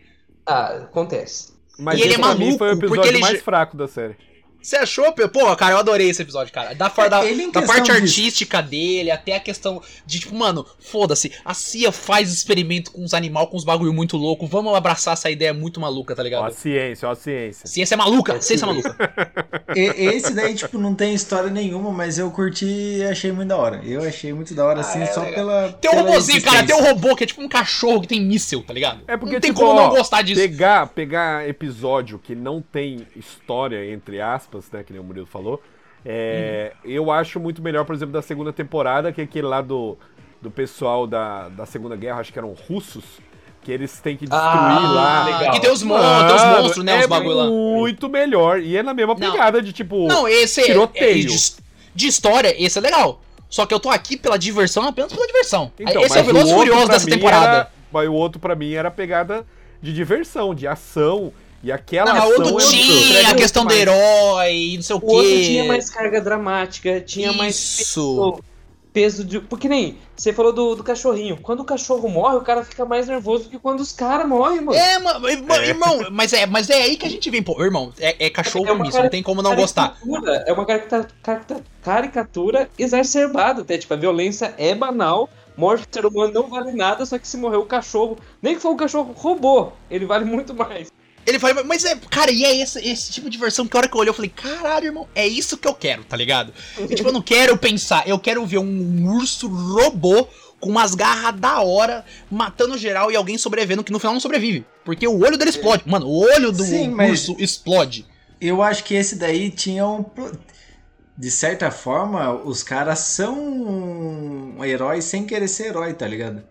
Ah, acontece. Mas E ele é maluco, foi o episódio ele mais fraco da série. Você achou, Pedro? Pô, cara, eu adorei esse episódio, cara. Da, da, da parte artística dele, até a questão de, tipo, mano, foda-se, a CIA faz experimento com os animais, com os bagulho muito louco, vamos abraçar essa ideia muito maluca, tá Ó a ligado? ciência, ó a ciência. Ciência é maluca, ciência é maluca. E- esse daí, tipo, não tem história nenhuma, mas eu curti e achei muito da hora. Eu achei muito da hora, assim, é só pela. Tem um pela robôzinho, cara, tem um robô que é tipo um cachorro que tem míssil, tá ligado? É porque, não tem tipo, como ó, não gostar disso. Pegar, pegar episódio que não tem história, entre aspas, né? Que nem o Murilo falou. é, Uhum. Eu acho muito melhor, por exemplo, da segunda temporada, que é aquele lá do, do pessoal da, da Segunda Guerra, acho que eram russos, que eles têm que destruir Ah, lá. legal. Que tem os, mon Mano, tem os monstros, né? é os bagulho lá. muito melhor. E é na mesma Não. pegada de tipo. Não, esse é- tiroteio. é. de, de história, esse é legal. Só que eu tô aqui pela diversão, apenas pela diversão. Então, esse é o e Furiosos pra dessa temporada. Era, mas o outro pra mim era a pegada de diversão, de ação. E aquela Não, o ação outro é- tinha entrega a questão do mais. herói, e não sei o O quê. outro tinha mais carga dramática, tinha mais Isso. peso, peso de. Porque nem você falou do, do cachorrinho. Quando o cachorro morre, o cara fica mais nervoso do que quando os caras morrem, mano. É, mano, irmão, mas é, mas é aí que a gente vem, pô, irmão, é, é cachorro É isso, não tem como não gostar. Caricatura, É uma caricatura, caricatura, exacerbada até. Tipo, a violência é banal. Morte do ser humano não vale nada, só que se morreu o cachorro, nem que for um cachorro robô, ele vale muito mais. Ele fala, mas é, cara, e é esse, esse tipo de versão que a hora que eu olhei, eu falei, caralho, irmão, é isso que eu quero, tá ligado? E, tipo, eu não quero pensar, eu quero ver um urso robô com umas garras da hora, matando geral e alguém sobrevivendo que no final não sobrevive. Porque o olho dele explode. Mano, o olho do Sim, urso explode. Eu acho que esse daí tinha um. De certa forma, os caras são heróis sem querer ser herói, tá ligado?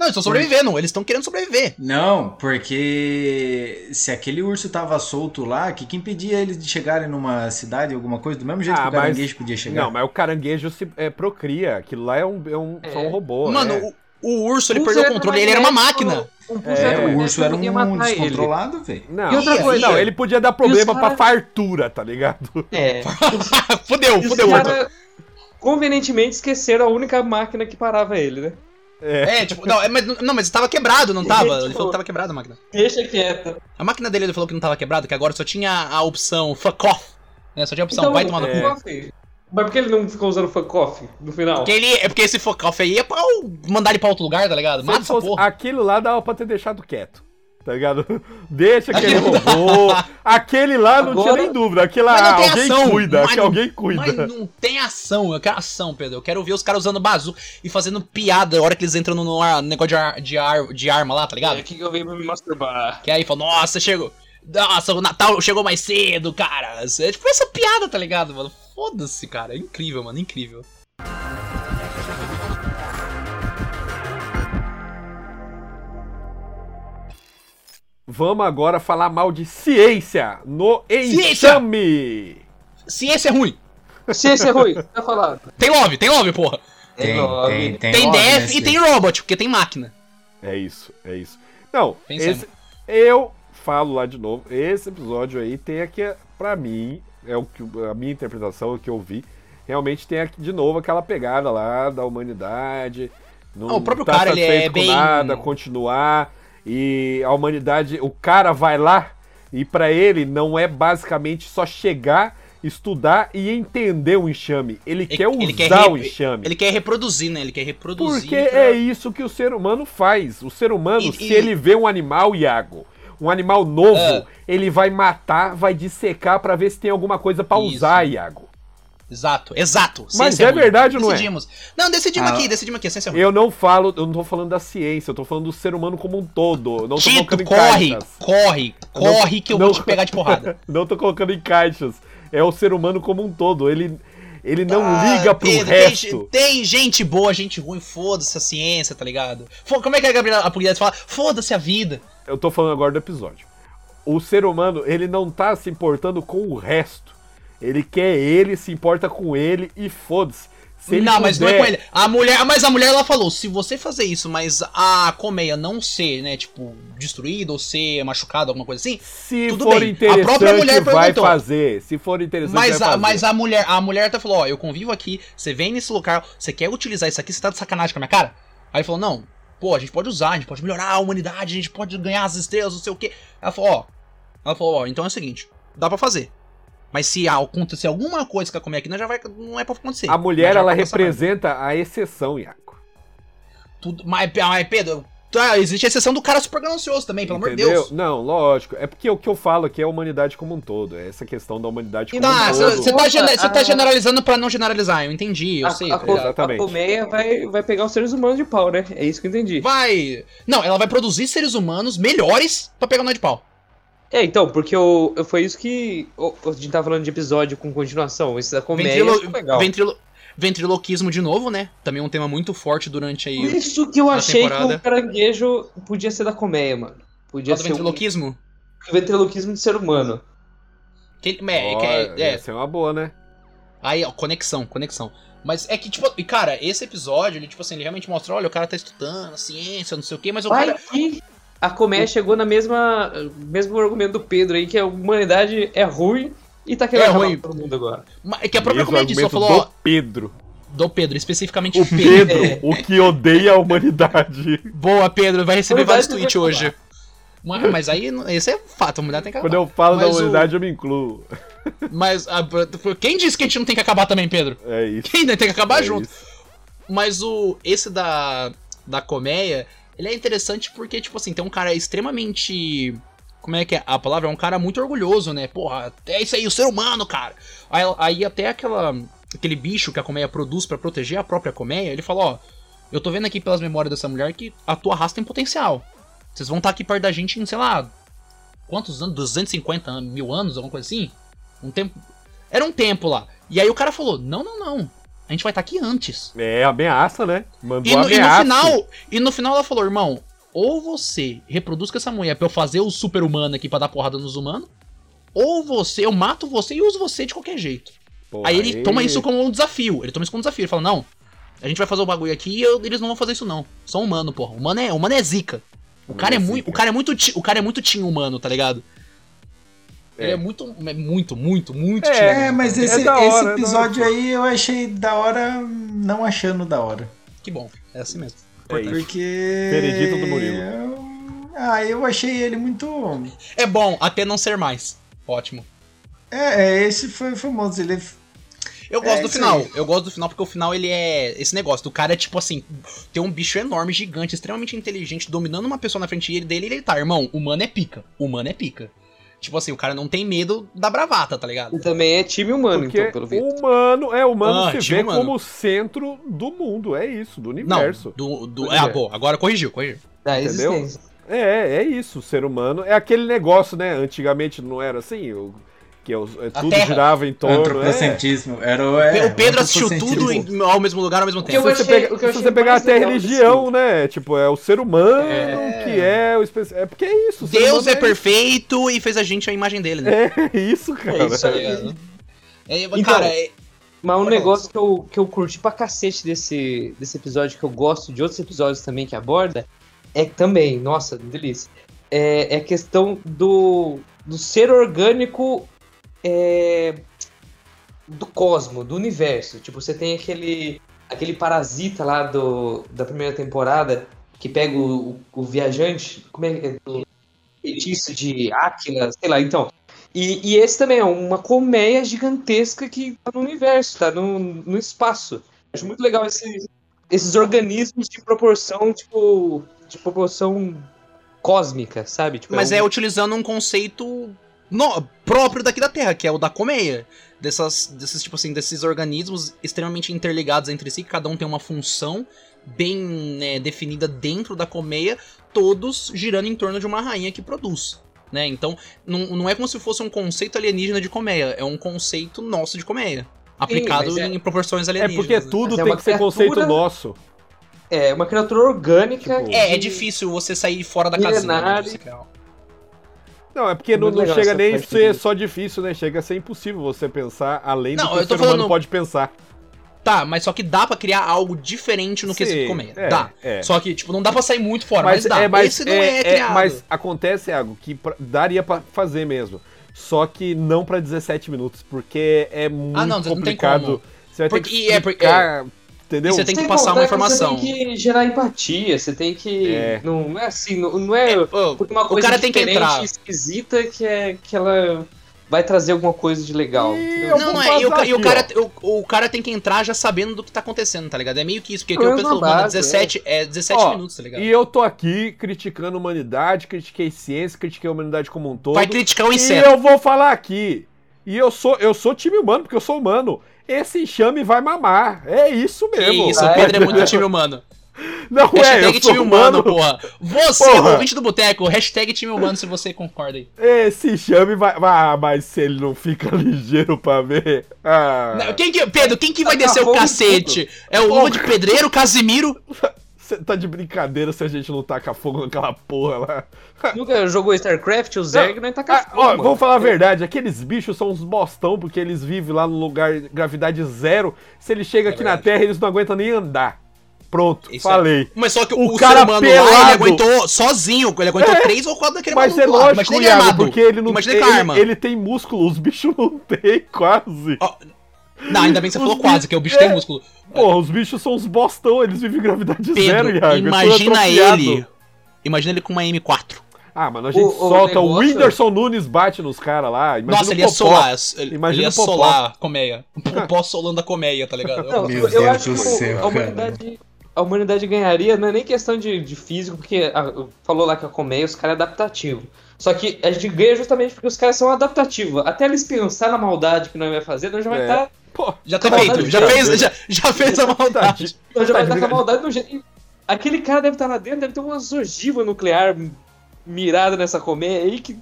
Não, eles estão sobrevivendo, eles estão querendo sobreviver. Não, porque se aquele urso tava solto lá, o que, que impedia eles de chegarem numa cidade, alguma coisa? Do mesmo jeito Ah, que o mas- caranguejo podia chegar. Não, mas o caranguejo se é, procria. Aquilo lá é um, é um, só um robô. Mano, é. o, o urso, ele O perdeu o controle, ele era uma máquina. É, É, o urso era um descontrolado, velho. Não, E outra Ia, coisa, não, ele podia dar problema cara- pra fartura, tá ligado? É. fudeu, fudeu, cara- convenientemente esqueceram a única máquina que parava ele, né? É, tipo, não, é, mas, não, mas tava quebrado, não tava? Ele Tipo- falou que tava quebrado a máquina. Deixa quieto. A máquina dele ele falou que não tava quebrado, que agora só tinha a opção fuck off. Né? Só tinha a opção, vai tomar no é. cu. Coffee. Mas por que ele não ficou usando fuck off no final? Porque ele, é porque esse fuck off aí é pra eu mandar ele pra outro lugar, tá ligado? Mata essa porra. aquilo lá dava pra ter deixado quieto. Tá ligado? Deixa aquele robô. Aquele lá não tinha Agora- nem dúvida. Aquele lá tem alguém ação, cuida. mas alguém cuida. Mas não tem ação, eu quero ação, Pedro. Eu quero ver os caras usando bazu e fazendo piada a hora que eles entram no ar- negócio de, ar- de, ar- de arma lá, tá ligado? É aqui que eu venho pra me masturbar. Que aí fala, nossa, chegou. Nossa, o Natal chegou mais cedo, cara. É tipo essa piada, tá ligado, mano? Foda-se, cara. É incrível, mano, incrível. Vamos agora falar mal de ciência no Ciência! enxame. Ciência é ruim. Ciência é ruim, tá falado. Tem love, tem love, porra. Tem, tem, tem. Tem, DF nesse- e tem robot, porque tem máquina. É isso, é isso. Não, esse, eu falo lá de novo. Esse episódio aí tem aqui, pra mim, é o que a minha interpretação, o que eu vi. Realmente tem aqui de novo aquela pegada lá da humanidade. Não Ah, o próprio tá cara, ele é bem- nada, continuar. E a humanidade, o cara vai lá e pra ele não é basicamente só chegar, estudar e entender o enxame. Ele, quer usar ele quer o enxame. Ele quer reproduzir, né? Ele quer reproduzir. Porque pra- é isso que o ser humano faz. O ser humano, E- se e- ele vê um animal, Iago, um animal novo, É. ele vai matar, vai dissecar pra ver se tem alguma coisa Isso. usar, Iago. Exato, exato. Mas Ciência é ruim. verdade ou não é? Decidimos. Não, decidimos Ah. aqui, decidimos aqui. Ciência é ruim. Eu não falo, eu não tô falando da ciência, eu tô falando do ser humano como um todo. Não tô Tito, colocando em corre, caixas. corre, Não- corre que eu não- vou te pegar de porrada. não tô colocando em caixas. É o ser humano como um todo. Ele, ele não Ah, liga pro Pedro, resto. Tem, tem gente boa, gente ruim, foda-se a ciência, tá ligado? Fo- Como é que a Gabriela Apugliese fala? Foda-se a vida. Eu tô falando agora do episódio. O ser humano, ele não tá se importando com o resto. Ele quer ele, se importa com ele e foda-se. Se não, mas não é puder- com ele. A mulher, mas a mulher ela falou, se você fazer isso, mas a colmeia não ser, né, tipo, destruída ou ser machucada, alguma coisa assim, Se Tudo for bem. A interessante, própria mulher vai perguntou. fazer. Se for interessante, Mas vai a, fazer. mas a mulher, a mulher até falou, ó, eu convivo aqui, você vem nesse local, você quer utilizar isso aqui, você tá de sacanagem com a minha cara? Aí ele falou, não, pô, a gente pode usar, a gente pode melhorar a humanidade, a gente pode ganhar as estrelas, não sei o quê. Ela falou, ó, ela falou, ó, então é o seguinte, dá pra fazer. Mas se acontecer alguma coisa comer aqui, não, já vai, não é pra acontecer. A mulher, ela representa a exceção, Iaco. Tudo, mas, mas, Pedro, tá, existe a exceção do cara super ganancioso também, pelo amor de Entendeu? Deus. Não, lógico. É porque o que eu falo aqui é a humanidade como um todo. É essa questão da humanidade como Tá, um você todo. você tá, gena- você tá Ah. generalizando pra não generalizar, eu entendi, eu A, sei. a, tá? Exatamente. a colmeia vai, vai pegar os seres humanos de pau, né? É isso que eu entendi. Vai. Não, ela vai produzir seres humanos melhores pra pegar nós de pau. É, então, porque o, foi isso que. o- a gente tava falando de episódio com continuação. Esse da colmeia Ventrilo- é legal. ventrilo- Ventriloquismo de novo, né? Também um tema muito forte durante aí. Por isso que eu achei temporada. que o caranguejo podia ser da colmeia, mano. Podia o ser ventriloquismo. um ventriloquismo de ser humano. Que, é, que é- é, Essa é uma boa, né? Aí, ó, conexão, conexão. Mas é que, tipo, e cara, esse episódio, ele, tipo assim, ele realmente mostra, olha, o cara tá estudando ciência, não sei o quê, mas o Vai cara. que a colmeia chegou na mesma mesmo argumento do Pedro aí, que a humanidade é ruim e tá querendo É acabar ruim. com todo mundo agora. É que a própria comédia só argumento falou, do Pedro. do Pedro, especificamente O o Pedro. Pedro, É. o que odeia a humanidade. Boa, Pedro, vai receber Humanidade vários tweets hoje. Mas, mas aí, esse é fato, a mulher tem que Quando acabar. eu falo da Mas o- humanidade, eu me incluo. Mas a- quem disse que a gente não tem que acabar também, Pedro? É isso. Quem tem que acabar é junto? isso. Mas o esse da da colmeia, ele é interessante porque tipo assim, tem um cara extremamente como é que é a palavra? É um cara muito orgulhoso, né? Porra, é isso aí, o ser humano, cara. Aí, aí até aquela aquele bicho que a colmeia produz pra proteger a própria colmeia, ele fala, ó, eu tô vendo aqui pelas memórias dessa mulher que a tua raça tem potencial. Vocês vão estar aqui perto da gente em, sei lá, quantos anos? 250 an- mil anos, alguma coisa assim? Um tempo. Era um tempo lá. E aí o cara falou: não, não, não. A gente vai estar aqui antes. É ameaça, né? Mandou E no, e no ameaça. final, e no final ela falou, irmão, ou você reproduz com essa mulher pra eu fazer o super humano aqui pra dar porrada nos humanos, ou você, eu mato você e uso você de qualquer jeito. Porra, aí ele toma isso como um desafio. Ele toma isso como um desafio. Ele fala, não, a gente vai fazer o bagulho aqui e eu- eles não vão fazer isso, não. São humano, porra. Humano é, humano é zica. O cara é, é muito, o cara é muito, o cara é muito team humano, tá ligado? Ele é muito, é muito, muito, muito É, tierno. É, mas É esse, da hora, esse é episódio aí eu achei da hora, não achando da hora. Que bom, é assim mesmo. É isso. Porque. Veredito do Murilo. Eu- Ah, eu achei ele muito. É bom, até não ser mais. Ótimo. É, é, esse foi famoso. Ele Eu gosto É do final. aí. Eu gosto do final porque o final ele é esse negócio do cara é tipo assim, tem um bicho enorme, gigante, extremamente inteligente dominando uma pessoa na frente dele e ele tá, irmão, humano é pica. Humano é pica. Tipo assim, o cara não tem medo da bravata, tá ligado? E também é time humano, Porque então, pelo visto. humano, é, o humano Ah, se vê humano. como o centro do mundo, é isso, do Não, universo. do, do, Pois ah, é. pô, agora corrigiu, corrigiu. Da entendeu? É, é isso, o ser humano é aquele negócio, né? Antigamente não era assim, o, que os- é, tudo Terra. girava em torno. É. antropocentrismo. Era o, é, o Pedro assistiu tudo em- ao mesmo lugar, ao mesmo eu tempo. Se você, achei- pega- o que eu se achei você pegar até a religião, né? Tipo, é o ser humano É. que é o especial. É porque é isso. Deus é perfeito e fez a gente a imagem dele, né? É isso, cara. É isso aí. ligado? É, Então, cara, é- Mas um negócio que eu, que eu curti pra cacete desse, desse episódio, que eu gosto de outros episódios também que aborda, é também, nossa, delícia. É, é a questão do, do ser orgânico é, do cosmo, do universo. Tipo, você tem aquele, aquele parasita lá do, da primeira temporada que pega o, o, o viajante, como é que é? Do feitiço de Áquila, sei lá, então. E, e esse também é uma colmeia gigantesca que tá no universo, tá no, no espaço. Acho muito legal esse- esses organismos de proporção, tipo, de proporção cósmica, sabe? Tipo, mas um- é utilizando um conceito no- próprio daqui da Terra, que é o da colmeia. Dessas, desses, tipo assim, desses organismos extremamente interligados entre si, que cada um tem uma função bem né, definida dentro da colmeia, todos girando em torno de uma rainha que produz. Né? Então, não, não é como se fosse um conceito alienígena de colmeia, é um conceito nosso de colmeia. Aplicado mas é- em proporções É alienígenas. porque né? tudo Mas é tem uma que ser criatura- conceito nosso. É uma criatura orgânica. Tipo, É, é difícil você sair fora da casinha. né, Não, é porque não, Muito não legal chega nem ser do- só difícil, né? Chega a ser impossível você pensar além do Não, que o ser humano falando- pode pensar. Tá, mas só que dá pra criar algo diferente no Sim, quesito colmeia. é, dá. é. Só que, tipo, não dá pra sair muito fora, mas, dá. é, mas, Esse não é, é, criado. mas acontece algo que pra- daria pra fazer mesmo. Só que não pra 17 minutos, porque é muito Ah, não, não tem complicado. como. Você vai Porque- ter que e é porque- explicar, entendeu? E você tem que Sem passar uma que informação. Você tem que gerar empatia, você tem que. É. Não, não é assim, não, não é. Pô, porque uma o coisa cara tem que entrar. esquisita que é que ela vai trazer alguma coisa de legal. E entendeu? eu Não, é. E o, e o aqui, cara, o, o cara tem que entrar já sabendo do que tá acontecendo, tá ligado? É meio que isso, porque penso, na mano, base, 17, é 17 Ó, minutos, tá ligado? E eu tô aqui criticando a humanidade, critiquei ciência, critiquei a humanidade como um todo. Vai criticar o E inseto. eu vou falar aqui. E eu sou, eu sou time humano, porque eu sou humano. Esse enxame vai mamar. É isso Que mesmo. isso, o Vai, Pedro é muito time humano. Não é, eu Hashtag sou time humano, humano. porra. Você, Porra. ouvinte do Boteco, hashtag time humano se você concorda aí. Esse enxame vai. Ah, mas se ele não fica ligeiro pra ver. Ah. Não, Quem que, Pedro, quem que vai Taca descer o cacete? É o Luva de Pedreiro, Casimiro? Você tá de brincadeira se a gente não taca fogo naquela porra lá. Nunca jogou StarCraft, o Zerg não tá Ah, ó, vamos falar a verdade, aqueles bichos são uns bostão, porque eles vivem lá no lugar gravidade zero. Se ele chega aqui na verdade. Terra, eles não aguentam nem andar. Pronto, Isso é- falei. Mas só que O o, cara ser humano lá, pelado. ele aguentou sozinho. Ele aguentou É. três ou quatro daquele Mas é lá. lógico, Imagina ele Iago, armado. porque ele não Imagina tem. Ele, ele tem músculo, os bichos não tem, quase. Ó, Não, ainda bem que você Os falou quase, que o bicho é. tem músculo. Porra, os bichos são uns bostão, eles vivem em gravidade zero, Pedro, Iago. é tudo imagina ele. Imagina ele com uma M4. Ah, mano, a gente O- o solta o, negócio- Whindersson Nunes bate nos caras lá. Imagina Nossa, o ele ia Popó. solar. Ele, Imagina ele ia o solar a colmeia. O Popó solando a colmeia, tá ligado? Não, Meu eu Deus acho do que céu, a humanidade, a humanidade ganharia, não é nem questão de, de físico, porque a- falou lá que a colmeia, os caras é adaptativo. Só que a gente ganha justamente porque os caras são adaptativos. Até eles pensar na maldade que nós vai fazer, nós já vai É. estar Pô, Já tá Tá feito, já fez, já, já fez a maldade. nós já Tá vai estar com a maldade no jeito. Aquele cara deve estar lá dentro, deve ter umas ogivas nuclear mirada nessa colmeia aí que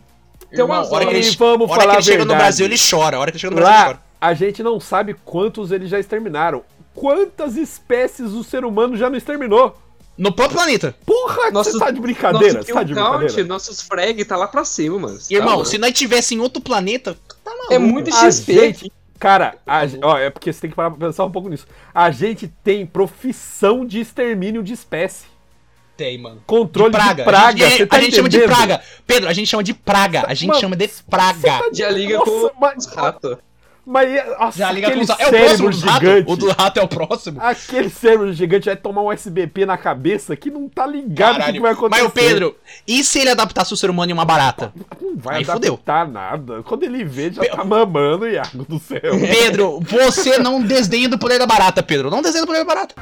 tem Irmão, umas a hora que E ele, vamos a hora falar que ele a chega no. Brasil, ele chora. A hora que ele chega no Brasil, ele Lá, chora. a gente não sabe quantos eles já exterminaram. Quantas espécies o ser humano já não exterminou? No próprio planeta. Porra, Nossos- você tá de brincadeira? Nosso Você tá de count, brincadeira? nossos frag tá lá pra cima, mano. Tá Irmão, louco. se nós tivesse em outro planeta, tá maluco. É muito A XP. gente, cara, a ge- ó, é porque você tem que parar pra pensar um pouco nisso. A gente tem profissão de extermínio de espécie. Tem, mano. Controle de praga. praga. A gente, você tá a gente chama de praga. Pedro, a gente chama de praga. A gente Mano, chama de praga. Já liga Nossa, com mas- os ratos. Mas nossa, Já liga com aquele os... É o cérebro próximo gigante. O do rato é o próximo? Aquele cérebro gigante vai tomar um SBP na cabeça que não tá ligado o que, Caralho. que vai acontecer. Mas o Pedro, e se ele adaptasse o ser humano em uma barata? Não vai Aí fudeu. adaptar nada. Quando ele vê, já tá mamando, Iago do céu. Pedro, você não desdenha do poder da barata, Pedro. Não desdenha do poder da barata.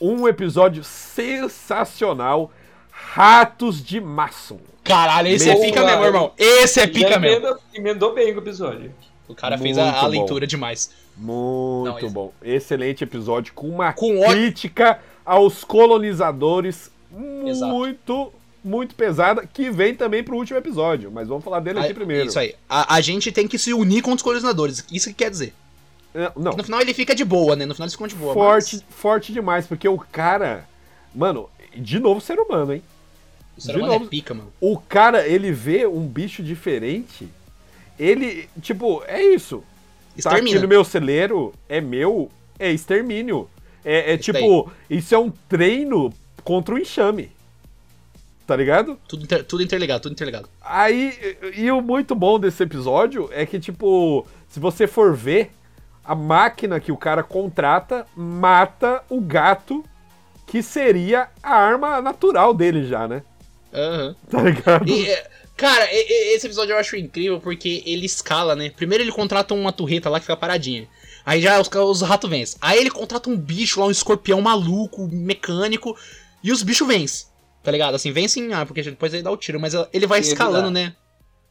Um episódio sensacional. Ratos de Maçon. Caralho, esse é Boa. pica mesmo, irmão. Esse é pica mesmo. emenda- emendou bem o episódio. O cara fez Muito a, a bom. leitura demais. Muito Não, esse- bom. Excelente episódio com uma Com crítica aos colonizadores Exato. muito, muito pesada, que vem também pro último episódio. Mas vamos falar dele aqui Ah, primeiro. Isso aí. A, a gente tem que se unir contra os colonizadores. Isso que quer dizer. É, Não, No final ele fica de boa, né? No final eles ficam de boa. forte, mas forte demais, porque o cara. Mano, de novo ser humano, hein? De novo- é pica, mano. O cara, ele vê um bicho diferente. Ele, tipo, é isso. Tá aqui Extermina. no meu celeiro, é meu, é extermínio. É, é Isso tipo, isso é um treino contra o enxame. Tá ligado? Tudo, inter- tudo interligado, tudo interligado. Aí, e o muito bom desse episódio é que, tipo, se você for ver, a máquina que o cara contrata mata o gato, que seria a arma natural dele já, né? Aham. Tá ligado? E, é, cara, esse episódio eu acho incrível porque ele escala, né? Primeiro ele contrata uma turreta lá que fica paradinha. Aí já os, os ratos vencem. Aí ele contrata um bicho lá, um escorpião maluco, mecânico, e os bichos vencem. Tá ligado? Assim, vencem, ah, porque depois ele dá o tiro, mas ele vai Sim, escalando, né?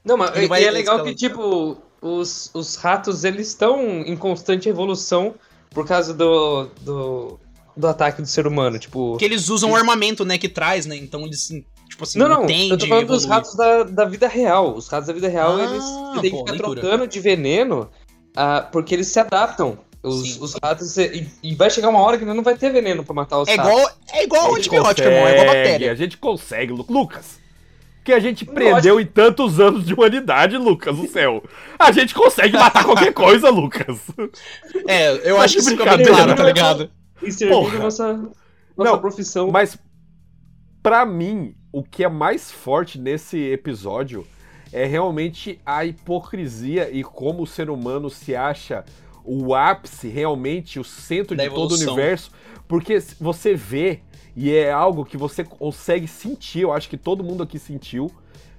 Não, mas Ele e vai é legal escalando. que, tipo, os, os ratos, eles estão em constante evolução por causa do, do, do ataque do ser humano, tipo... Porque eles usam o armamento, né, que traz, né? Então eles, tipo assim, Não, não, entendem, eu tô falando dos ratos da, da vida real. Os ratos da vida real, Ah, eles têm que ficar leitura. trocando de veneno ah, porque eles se adaptam. Os, Sim. os ratos, e, e vai chegar uma hora que não vai ter veneno pra matar os É ratos. igual, é igual antibiótico, irmão, é igual bactéria. A gente consegue, Lu- Lucas. Que a gente prendeu em tantos anos de humanidade, Lucas, o céu. A gente consegue matar qualquer coisa, Lucas. É, eu acho que isso fica bem claro, tá ligado? E servir Porra. a nossa, nossa Não, profissão. Mas, pra mim, o que é mais forte nesse episódio é realmente a hipocrisia e como o ser humano se acha o ápice, realmente, o centro Da de todo o evolução. universo. Porque você vê, e é algo que você consegue sentir, eu acho que todo mundo aqui sentiu.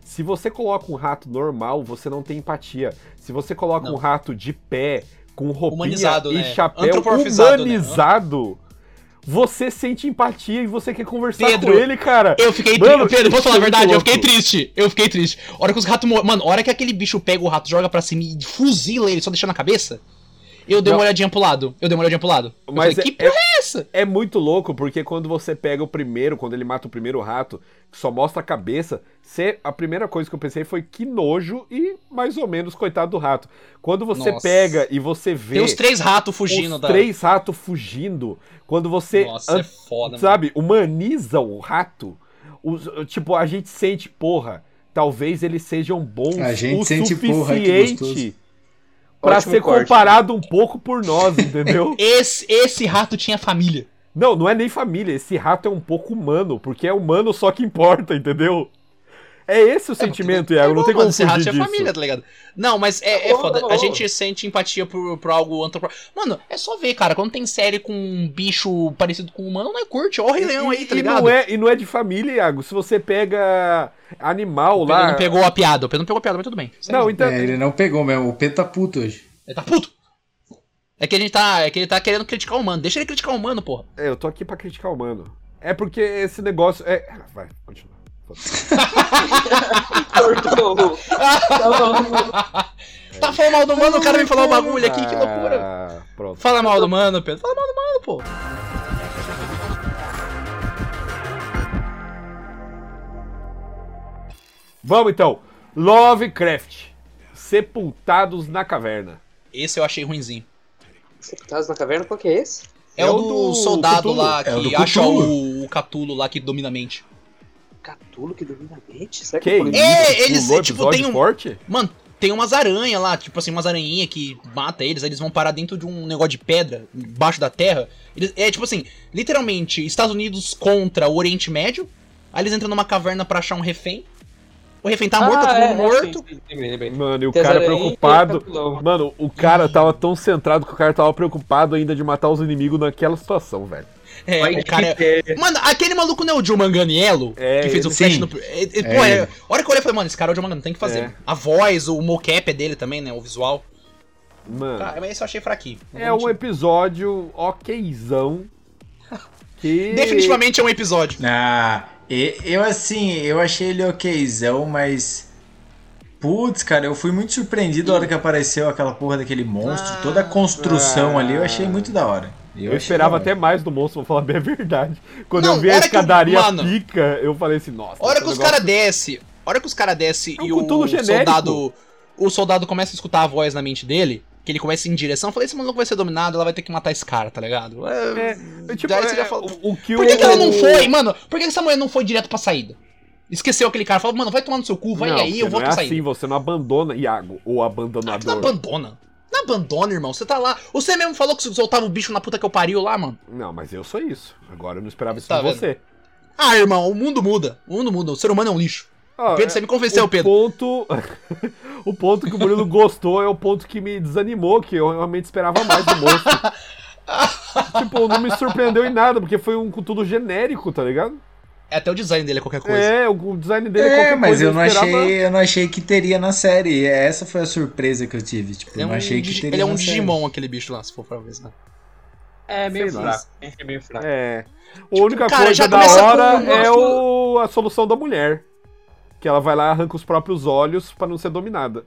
Se você coloca um rato normal, você não tem empatia. Se você coloca Não. um rato de pé, com roupinha Humanizado, e né? chapéu Antropomorfizado, né? Você sente empatia e você quer conversar Pedro, com ele, cara. Eu fiquei Mano, triste. Pedro, posso falar a é verdade? Eu fiquei triste. Eu fiquei triste. A hora que os ratos morrem. Mano, a hora que aquele bicho pega o rato, joga pra cima e fuzila ele, só deixando a cabeça. Eu dei Não. uma olhadinha pro lado. Eu dei uma olhadinha pro lado. Eu Mas falei, é- que porra é essa? É muito louco, porque quando você pega o primeiro, quando ele mata o primeiro rato, que só mostra a cabeça, você, a primeira coisa que eu pensei foi que nojo e mais ou menos coitado do rato. Quando você Nossa. pega e você vê Tem os três ratos fugindo os da. três ratos fugindo, quando você Nossa, é foda, mano. sabe, humaniza o rato, os- tipo, a gente sente, porra, talvez eles sejam bons A gente o sente, porra, que suficiente Ótimo ser corte. comparado um pouco por nós, entendeu? Esse, esse rato tinha família. Não, não é nem família. Esse rato é um pouco humano, porque é humano só que importa, entendeu? É esse o sentimento, Iago. Não tem como fugir disso. família, tá ligado? Não, mas é, é foda. A gente sente empatia por, por algo antropomórfico. Mano, é só ver, cara. Quando tem série com um bicho parecido com um humano, não é curte. Ó o Rei Leão aí, tá e, ligado? não é, e não é de família, Iago. Se você pega animal O Pedro lá. não pegou a piada. O Pedro não pegou a piada, mas tudo bem. Não, então. É, ele não pegou mesmo. O Pedro tá puto hoje. Ele tá puto. É que a gente tá. É que ele tá querendo criticar o humano. Deixa ele criticar o humano, porra. é, eu tô aqui pra criticar o mano. É porque esse negócio. É... Vai, continua. Cortou. Tá falando mal do mano, o cara vem falar o bagulho aqui, que loucura. Ah, pronto. Fala mal do mano, Pedro. Fala mal do mano, pô. Vamos então. Lovecraft. Sepultados na caverna. Esse eu achei ruinzinho. Sepultados na caverna, qual que é esse? É, É o do do soldado Cthulhu. lá É o que acha o, o Catulo lá que domina a mente. Catulo que domina a mente? Será Que que, é É, eles, Pulou tipo, tem um- forte? Mano, tem umas aranhas lá, tipo assim, umas aranhinhas que mata eles, aí eles vão parar dentro de um negócio de pedra, embaixo da terra. Eles- é tipo assim, literalmente, Estados Unidos contra o Oriente Médio. Aí eles entram numa caverna pra achar um refém. O refém tá morto, tá todo mundo morto. sim, sim, lembrei, lembrei. Mano, e o cara preocupado. Mano, o cara tava tão centrado que o cara tava preocupado ainda de matar os inimigos naquela situação, velho. É, Vai o cara. que- Mano, aquele maluco não é o Joe Manganiello? É, que fez o Flash sim. no. É, é, É pô, é, ele. a hora que eu olhei, eu falei, mano, esse cara é o Joe Manganiello, tem que fazer. É. A voz, o mocap é dele também, né? O visual. Mano, Tá, mas esse eu achei fraquinho. é um episódio okzão. Que. Definitivamente é um episódio. Ah, e- eu assim, eu achei ele okzão, mas. Putz, cara, eu fui muito surpreendido na hora que apareceu aquela porra daquele monstro. Ah. Toda a construção Ah. ali eu achei muito da hora. Eu achei esperava até mais do monstro, vou falar bem a verdade. Quando Não, eu vi a escadaria mano- pica, eu falei assim, nossa. A hora que os negócio- caras desce, a hora que os caras desce É um e o genérico. soldado, o soldado começa a escutar a voz na mente dele, que ele começa em direção, eu falei, esse maluco vai ser dominado, ela vai ter que matar esse cara, tá ligado? É, É, tipo, daí você é, já fala- o, o que Por que, o... que ela não foi, mano? Por que essa mulher não foi direto pra saída? Esqueceu aquele cara, falou, mano, vai tomar no seu cu, vai não, aí, eu vou não pra é saída. assim, você não abandona Iago, ou Ah, tu não abandonador. abandona. Não abandona, irmão. Você tá lá. Você mesmo falou que você soltava o bicho na puta que eu pariu lá, mano. Não, mas eu sou isso. Agora eu não esperava isso Tá de vendo? você. Ah, irmão, o mundo muda. O mundo muda. O ser humano é um lixo. Ó, Pedro, é- você me convenceu, o Pedro. Ponto... o ponto que o Murilo gostou é o ponto que me desanimou, que eu realmente esperava mais do monstro. tipo, não me surpreendeu em nada, porque foi um tudo genérico, tá ligado? É até o design dele é qualquer coisa. É, o design dele é É, qualquer mas coisa. eu não, esperava- achei, eu não achei que teria na série. Essa foi a surpresa que eu tive. Tipo, é eu um, não achei que teria ele é um na série. Digimon, aquele bicho lá, se for pra ver. Né? É meio Sei lá. fraco. É meio fraco. É. A única cara, coisa da hora com- é o... a solução da mulher. Que ela vai lá e arranca os próprios olhos pra não ser dominada.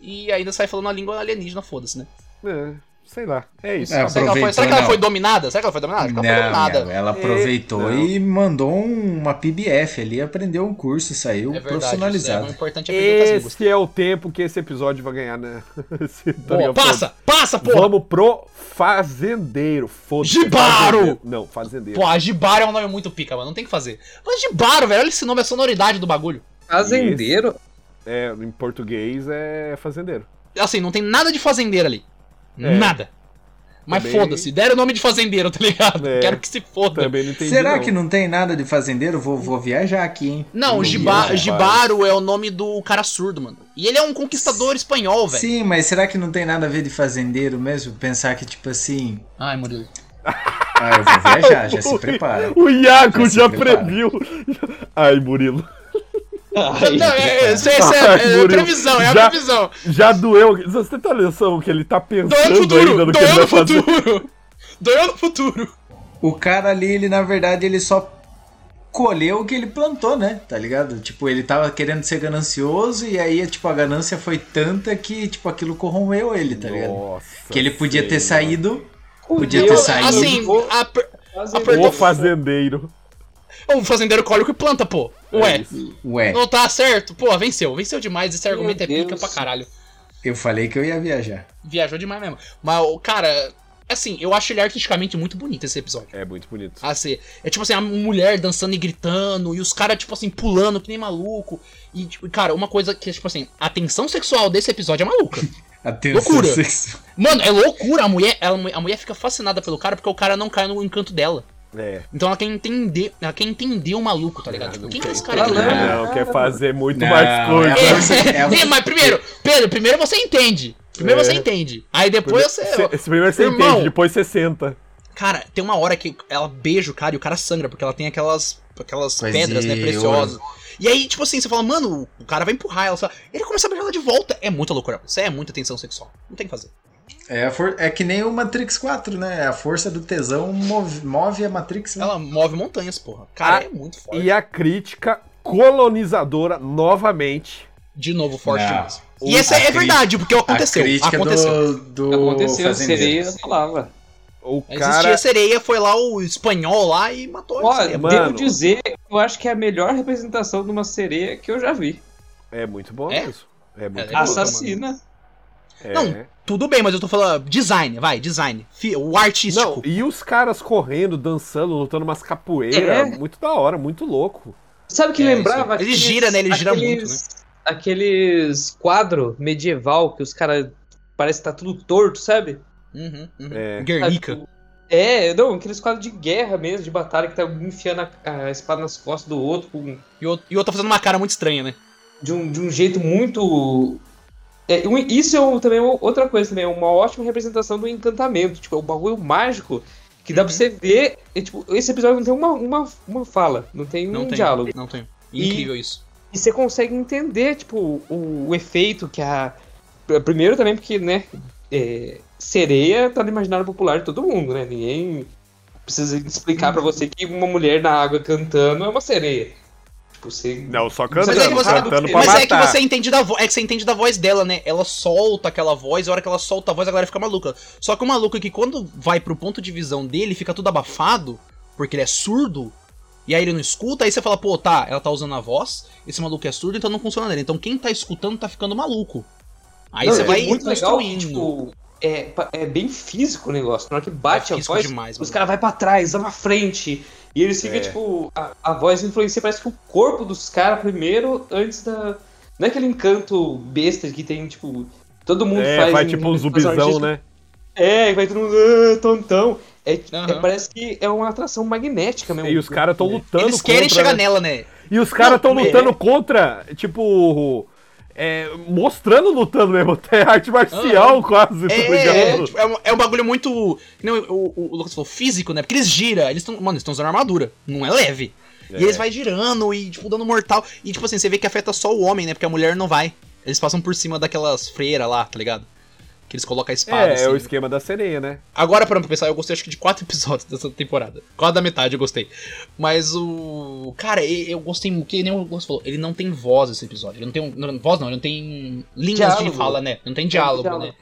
E ainda sai falando a língua alienígena, foda-se, né? É, sei lá. É isso. É, Será que, ela foi, Aproveitou, será que ela não. foi dominada? Será que ela foi dominada? Que ela foi Não, dominada. não, ela aproveitou não. e mandou um- uma PBF ali, aprendeu um curso, saiu É verdade. isso É, profissionalizado. o importante é línguas. Esse é o tempo que esse episódio vai ganhar, né? Esse Pô, Daniel passa! Passa, porra! Vamos pro Fazendeiro. Foda-se. Gibaro! Fazendeiro. Não, Fazendeiro. Pô, a Jibaro é um nome muito pica, mano. Não tem o que fazer. Mas Jibaro, velho, olha esse nome, a sonoridade do bagulho. Fazendeiro? É, em português é Fazendeiro. Assim, não tem nada de fazendeiro ali. É. Nada. Mas Também- foda-se, deram o nome de fazendeiro, tá ligado? É. Quero que se foda. Também não entendi. Será não. que não tem nada de fazendeiro? Vou, vou viajar aqui, hein? Não, Giba-. Gibaro é o nome do cara surdo, mano. E ele é um conquistador espanhol, velho. Sim, mas será que não tem nada a ver de fazendeiro mesmo? Pensar que, tipo assim. Ai, Murilo. Ah, eu vou viajar, já se prepara. O Iago Já já previu. Ai, Murilo. Ai, Não, é, isso é, isso é- Ai, é Murilo, previsão, é a já- previsão. Já doeu. Você tem a noção que ele tá pensando futuro, ainda no que ele doeu vai no fazer? futuro. Doeu no futuro. O cara ali, ele na verdade, ele só colheu o que ele plantou, né? Tá ligado? Tipo, ele tava querendo ser ganancioso e aí, tipo, a ganância foi tanta que, tipo, aquilo corrompeu ele, tá ligado? Nossa. Que ele podia ter Senhora. saído. Podia ter saído. Assim, a. O fazendeiro. o fazendeiro colhe o que planta, pô. Ué, É. Ué, não tá certo? Pô, venceu. Venceu demais. Esse argumento é pica Deus. pra caralho. eu falei que eu ia viajar. Viajou demais mesmo. Mas, o cara, assim, eu acho ele artisticamente muito bonito esse episódio. É muito bonito. Assim, é tipo assim, a mulher dançando e gritando, e os caras, tipo assim, pulando que nem maluco. E, tipo, cara, uma coisa que, tipo assim, a tensão sexual desse episódio é maluca. Atenção Loucura. sexual. Mano, é loucura. A mulher, ela- a mulher fica fascinada pelo cara porque o cara não cai no encanto dela. É. Então ela quer entender, ela quer entender o maluco, tá ligado? Tipo, quem que é esse cara aqui? cara? Não, quer fazer muito Não, mais coisa. é é É, mas primeiro, Pedro, primeiro você entende. Primeiro É. você entende. Aí depois você. Cê- Esse primeiro você Irmão. entende, depois você senta. Cara, tem uma hora que ela beija o cara e o cara sangra, porque ela tem aquelas, aquelas pedras, né, de preciosas. E aí, tipo assim, você fala, mano, o cara vai empurrar ela. Só... Ele começa a beijar ela de volta. É muita loucura. Isso é muita tensão sexual. Não tem o que fazer. É, a for- é que nem o Matrix 4, né? A força do tesão move, move a Matrix. Né? Ela move montanhas, porra. Cara, Ah, é muito forte. E a crítica colonizadora novamente. De novo, forte demais. E essa é cri- verdade, porque aconteceu. A crítica Aconteceu. do, do Aconteceu, sereia falava. O Existia cara. sereia, foi lá o espanhol lá e matou a sereia. mano. devo dizer, eu acho que é a melhor representação de uma sereia que eu já vi. É muito bom É? isso. É muito É, bom. boa, Assassina. É. Não, Tudo bem, mas eu tô falando design, vai, design. O artístico. Não, e os caras correndo, dançando, lutando umas capoeiras. É. Muito da hora, muito louco. Sabe o que É, lembrava? aí. Ele gira, né? Ele gira muito, aqueles- aqueles quadro medieval que os caras parece que tá tudo torto, sabe? Uhum, uhum. É. Guernica. Sabe, É, não, aqueles quadros de guerra mesmo, de batalha, que tá um enfiando a, a espada nas costas do outro com E o e o outro tá fazendo uma cara muito estranha, né? de um, de um jeito muito. É, isso é um- também uma- outra coisa também, é uma ótima representação do encantamento. Tipo, é um bagulho mágico que dá pra você ver. é, tipo, esse episódio não tem uma, uma, uma fala, não tem Não um tem. diálogo. Não tem. E- Incrível isso. E você consegue entender, tipo, o, o efeito que a. Primeiro também porque, né, é, sereia tá no imaginário popular de todo mundo, né? Ninguém precisa explicar pra você que uma mulher na água cantando é uma sereia. Tipo, você. Não, só Mas cantando, é que você- cantando pra Mas é que matar. você entende da vo... é que você entende da voz dela, né? Ela solta aquela voz, e a hora que ela solta a voz, a galera fica maluca. Só que o maluco é que quando vai pro ponto de visão dele, fica tudo abafado, porque ele é surdo, e aí ele não escuta, aí você fala, pô, tá, ela tá usando a voz, esse maluco é surdo, então não funciona nele. Então quem tá escutando tá ficando maluco. Aí Não, você é vai muito legal construindo. tipo, é, é bem físico o negócio. Na hora que bate É a voz, demais, os caras vai pra trás, lá na frente. E eles ficam, É. tipo, a, a voz influencia, parece que o corpo dos caras primeiro, antes da. Não é aquele encanto besta que tem, tipo. Todo mundo É, faz. vai em tipo um zumbizão, né? É, vai todo mundo. "Ah, tontão. É, é- Aham. parece que é uma atração magnética mesmo. E os caras tão lutando Eles querem contra, chegar né? nela, né? E os caras tão Não, lutando é. contra, tipo. É, mostrando lutando mesmo. Até arte marcial quase, tá É, ligado? tipo, é, um, é um bagulho muito. nem o, o, o Lucas falou, físico, né? Porque eles giram, eles estão. Mano, eles estão usando armadura. Não é leve. E É. eles vai girando e, tipo, dando mortal. E, tipo assim, você vê que afeta só o homem, né? Porque a mulher não vai. Eles passam por cima daquelas freiras lá, tá ligado? Que eles colocam a espada. É, assim. é o esquema da sereia, né? Agora, pra pensar, eu gostei acho que de quatro episódios dessa temporada. Quase da metade eu gostei. Mas o. Cara, eu gostei muito. Que nem o falou, ele não tem voz esse episódio. Ele não tem. não, voz não, ele não tem linhas de Diálogo. fala, né? Não tem diálogo, diálogo. né?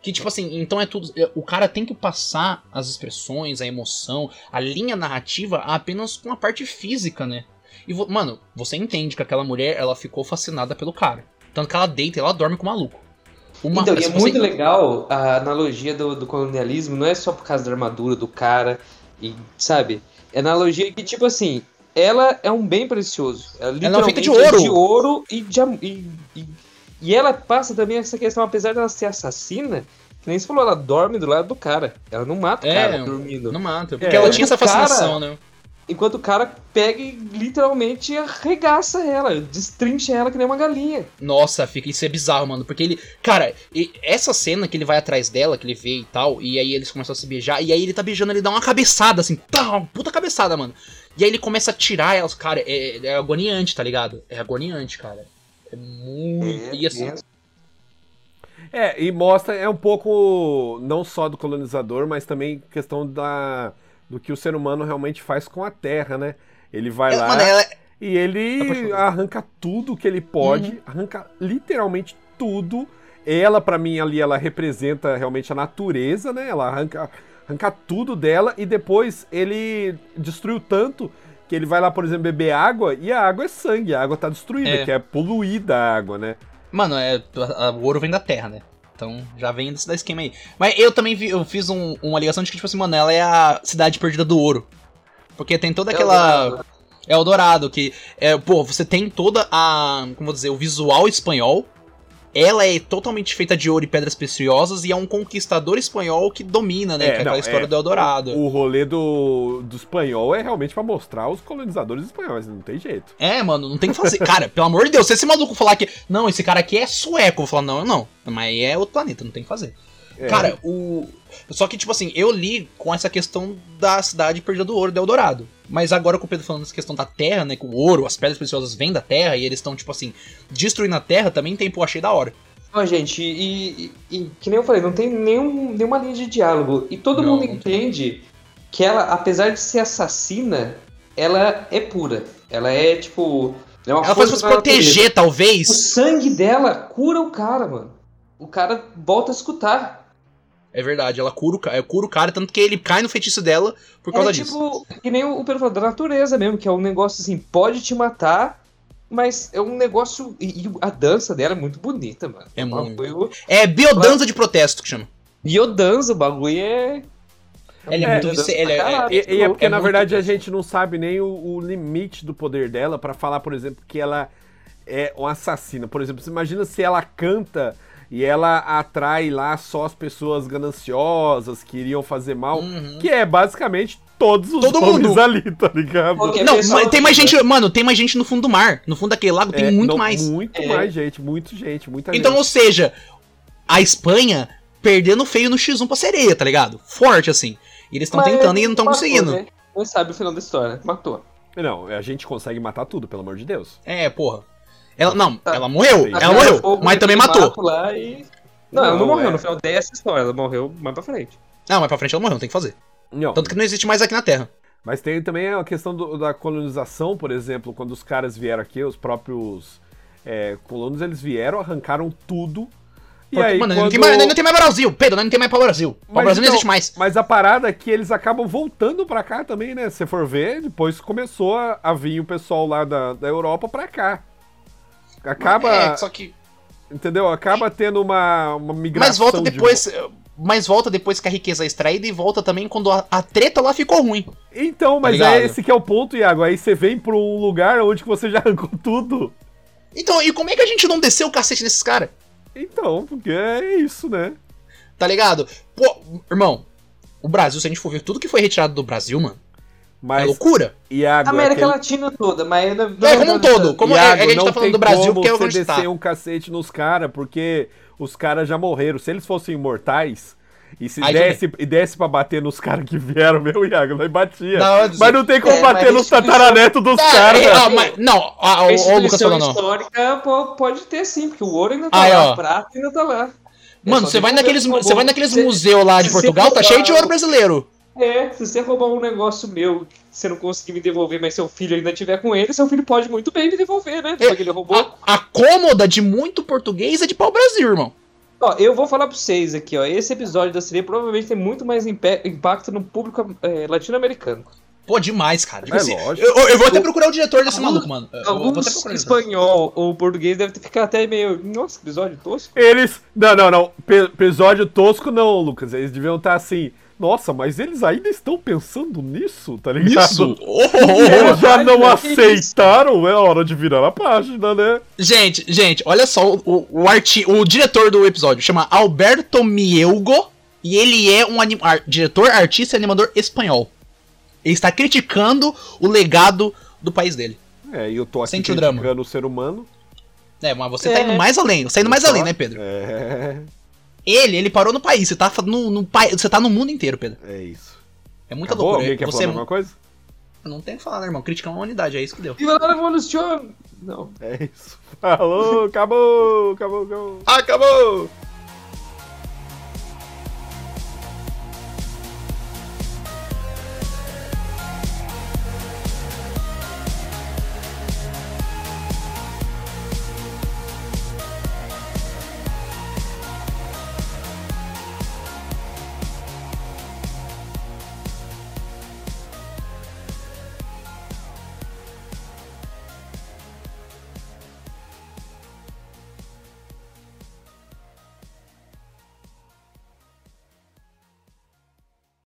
Que tipo assim, então é tudo. é, O cara tem que passar as expressões, a emoção, a linha narrativa apenas com a parte física, né? E, mano, você entende que aquela mulher, ela ficou fascinada pelo cara. Tanto que ela deita e ela dorme com o maluco. Uma- Então, e é você- muito legal a analogia do, do colonialismo, não é só por causa da armadura do cara, e sabe? É analogia que, tipo assim, ela é um bem precioso. Ela, Ela é feita de literalmente ouro. de ouro e, de, e, e, e ela passa também essa questão, apesar dela ser assassina, que nem você falou, ela dorme do lado do cara. Ela não mata o É, cara dormindo. Não mata. Porque É, ela tinha essa cara- fascinação, né? Enquanto o cara pega e literalmente arregaça ela, destrincha ela que nem uma galinha. Nossa, fica, isso é bizarro, mano. Porque ele. Cara, e- essa cena que ele vai atrás dela, que ele vê e tal, e aí eles começam a se beijar, e aí ele tá beijando, ele dá uma cabeçada, assim, tá, uma puta cabeçada, mano. E aí ele começa a tirar elas, cara, é, é agoniante, tá ligado? É agoniante, cara. É muito. e assim, É, e mostra, é um pouco, não só do colonizador, mas também questão da, do que o ser humano realmente faz com a terra, né? Ele vai é, lá mano, ela, e ele Apaixonado. arranca tudo que ele pode, Uhum. arranca literalmente tudo. Ela, pra mim, ali, ela representa realmente a natureza, né? Ela arranca, arranca tudo dela e depois ele destruiu tanto que ele vai lá, por exemplo, beber água e a água é sangue, a água tá destruída, É. que é poluída a água, né? Mano, é, a- a- o ouro vem da terra, né? Então já vem desse da esquema aí. Mas eu também vi- eu fiz um- uma ligação de que, tipo assim, mano, ela é a cidade perdida do ouro. Porque tem toda aquela. É o Dourado, que. É, pô, você tem toda a. Como vou dizer, o visual espanhol. Ela é totalmente feita de ouro e pedras preciosas e é um conquistador espanhol que domina, né? É, que é aquela não, história é, do Eldorado. O rolê do, do espanhol é realmente pra mostrar os colonizadores espanhóis, não tem jeito. É, mano, não tem o que fazer. Cara, pelo amor de Deus, se esse maluco falar que. Não, esse cara aqui é sueco, eu vou falar, não, não. Mas é outro planeta, não tem o que fazer. É. Cara, o. Só que, tipo assim, eu li com essa questão da cidade perdida do ouro, do Eldorado. Mas agora com o Pedro falando essa questão da terra, né? Que o ouro, as pedras preciosas vêm da terra e eles estão, tipo assim, destruindo a terra, também tem, pô, achei da hora. Ó, gente, e, e- e que nem eu falei, não tem nenhum, nenhuma linha de diálogo. E todo Não, mundo não entende que ela, apesar de ser assassina, ela é pura. Ela é, tipo. É Ela faz pra se natureza. proteger, O talvez. sangue dela cura o cara, mano. O cara volta a escutar. É verdade, ela cura o, ca- é, cura o cara, tanto que ele cai no feitiço dela por causa é disso. tipo, que nem o Pedro falou, da natureza mesmo, que é um negócio assim, pode te matar, mas é um negócio. E, e a dança dela é muito bonita, mano. É O muito. bagulho- É biodança de protesto que chama. Biodança, o bagulho é. Ele é, É, muito vici- ele é- caralho. E, e é porque, é na verdade, a gente não sabe nem o, o limite do poder dela pra falar, por exemplo, que ela é um assassina. Por exemplo, você imagina se ela canta e ela atrai lá só as pessoas gananciosas que iriam fazer mal, Uhum. que é basicamente todos os Todo mundo. ali, tá ligado? Porque- Não, pessoal- tem mais gente, mano, tem mais gente no fundo do mar. No fundo daquele lago tem É, muito não, mais. Muito É. mais gente, muito gente, muita Então, gente. ou seja, a Espanha perdendo feio no X1 pra sereia, tá ligado? Forte, assim. E eles estão tentando e não estão conseguindo. Né? Não sabe o final da história. Matou. Não, a gente consegue matar tudo, pelo amor de Deus. É, porra. Ela, não, Tá. ela morreu, ela Até morreu, fogo mas também matou. e... Não, ela não Não, morreu é. no final dessa história, ela morreu mais pra frente. Não, mas pra frente ela morreu, não tem que fazer. Não, Tanto que não existe mais aqui na Terra. Mas tem também a questão do- da colonização, por exemplo, quando os caras vieram aqui, os próprios é, colonos, eles vieram, arrancaram tudo. E Porque, aí, mano, quando... não, tem mais, não tem mais Brasil. Pedro, não tem mais pau Brasil. O Mas Brasil não então- existe mais. Mas a parada é que eles acabam voltando pra cá também, né? Se você for ver, depois começou a, a vir o pessoal lá da, da Europa pra cá. Acaba, É, só que. entendeu? Acaba tendo uma, uma migração. Mas volta de depois. Mas volta depois que a riqueza é extraída e volta também quando a, a treta lá ficou ruim. Então, mas Tá é esse que é o ponto, Iago. Aí você vem pra um lugar onde você já arrancou tudo. Então, e como é que a gente não desceu o cacete nesses caras? Então, porque é isso, né? Tá ligado? Pô, irmão, o Brasil, se a gente for ver tudo que foi retirado do Brasil, mano, é Mas, loucura. Iago, América aquele- Latina toda, mas... É, como um todo. Como é, é que a gente não tá falando tem do Brasil, porque é você onde tá. descer um cacete nos caras, porque os caras já morreram. Se eles fossem imortais, e se Aí desse, e desse pra bater nos caras que vieram, meu Iago, nós batia. De Mas não tem como É, bater nos tataranetos dos caras. é, mas- não, A o, o Lucas instituição falou não. histórica pô- pode ter sim, porque o ouro ainda tá Aí, lá, ó. a prata ainda tá lá. É Mano, você vai naqueles, o você vai naqueles Se- museus lá de Portugal, tá cheio de ouro o- brasileiro. É, se você roubar um negócio meu você não conseguir me devolver, mas seu filho ainda tiver com ele, seu filho pode muito bem me devolver, né? É, ele roubou. A, a cômoda de muito português é de pau Brasil, irmão. Ó, eu vou falar pra vocês aqui, ó. Esse episódio da série provavelmente tem muito mais impacto no público é, latino-americano. Pô, demais, cara. Tipo É assim, lógico. eu, eu vou até procurar o diretor desse Alguns- maluco, mano. Alguns espanhol ou português devem ter ficado até meio. Nossa, episódio tosco. Eles. Não, não, não. Pe- episódio tosco não, Lucas. Eles deviam estar assim. Nossa, mas eles ainda estão pensando nisso, tá ligado? Isso! Oh, oh, oh, eles já não né? Aceitaram, é hora de virar a página, né? Gente, gente, olha só, o, o, arti o diretor do episódio chama Alberto Mielgo e ele é um anim ar- diretor, artista e animador espanhol. Ele está criticando o legado do país dele. É, e eu tô aqui Sente o drama. criticando o ser humano. É, mas você tá É. indo mais além, você tá indo mais além, né, Pedro? É, Ele, ele parou no país, você tá no, no você tá no mundo inteiro, Pedro. é isso. É muita Acabou? loucura. Alguém quer Você falar alguma coisa? não tem o que falar, né, irmão? Criticar uma unidade, é isso que deu. Viva la revolução! Não. É isso. Falou, acabou, acabou, acabou. Acabou!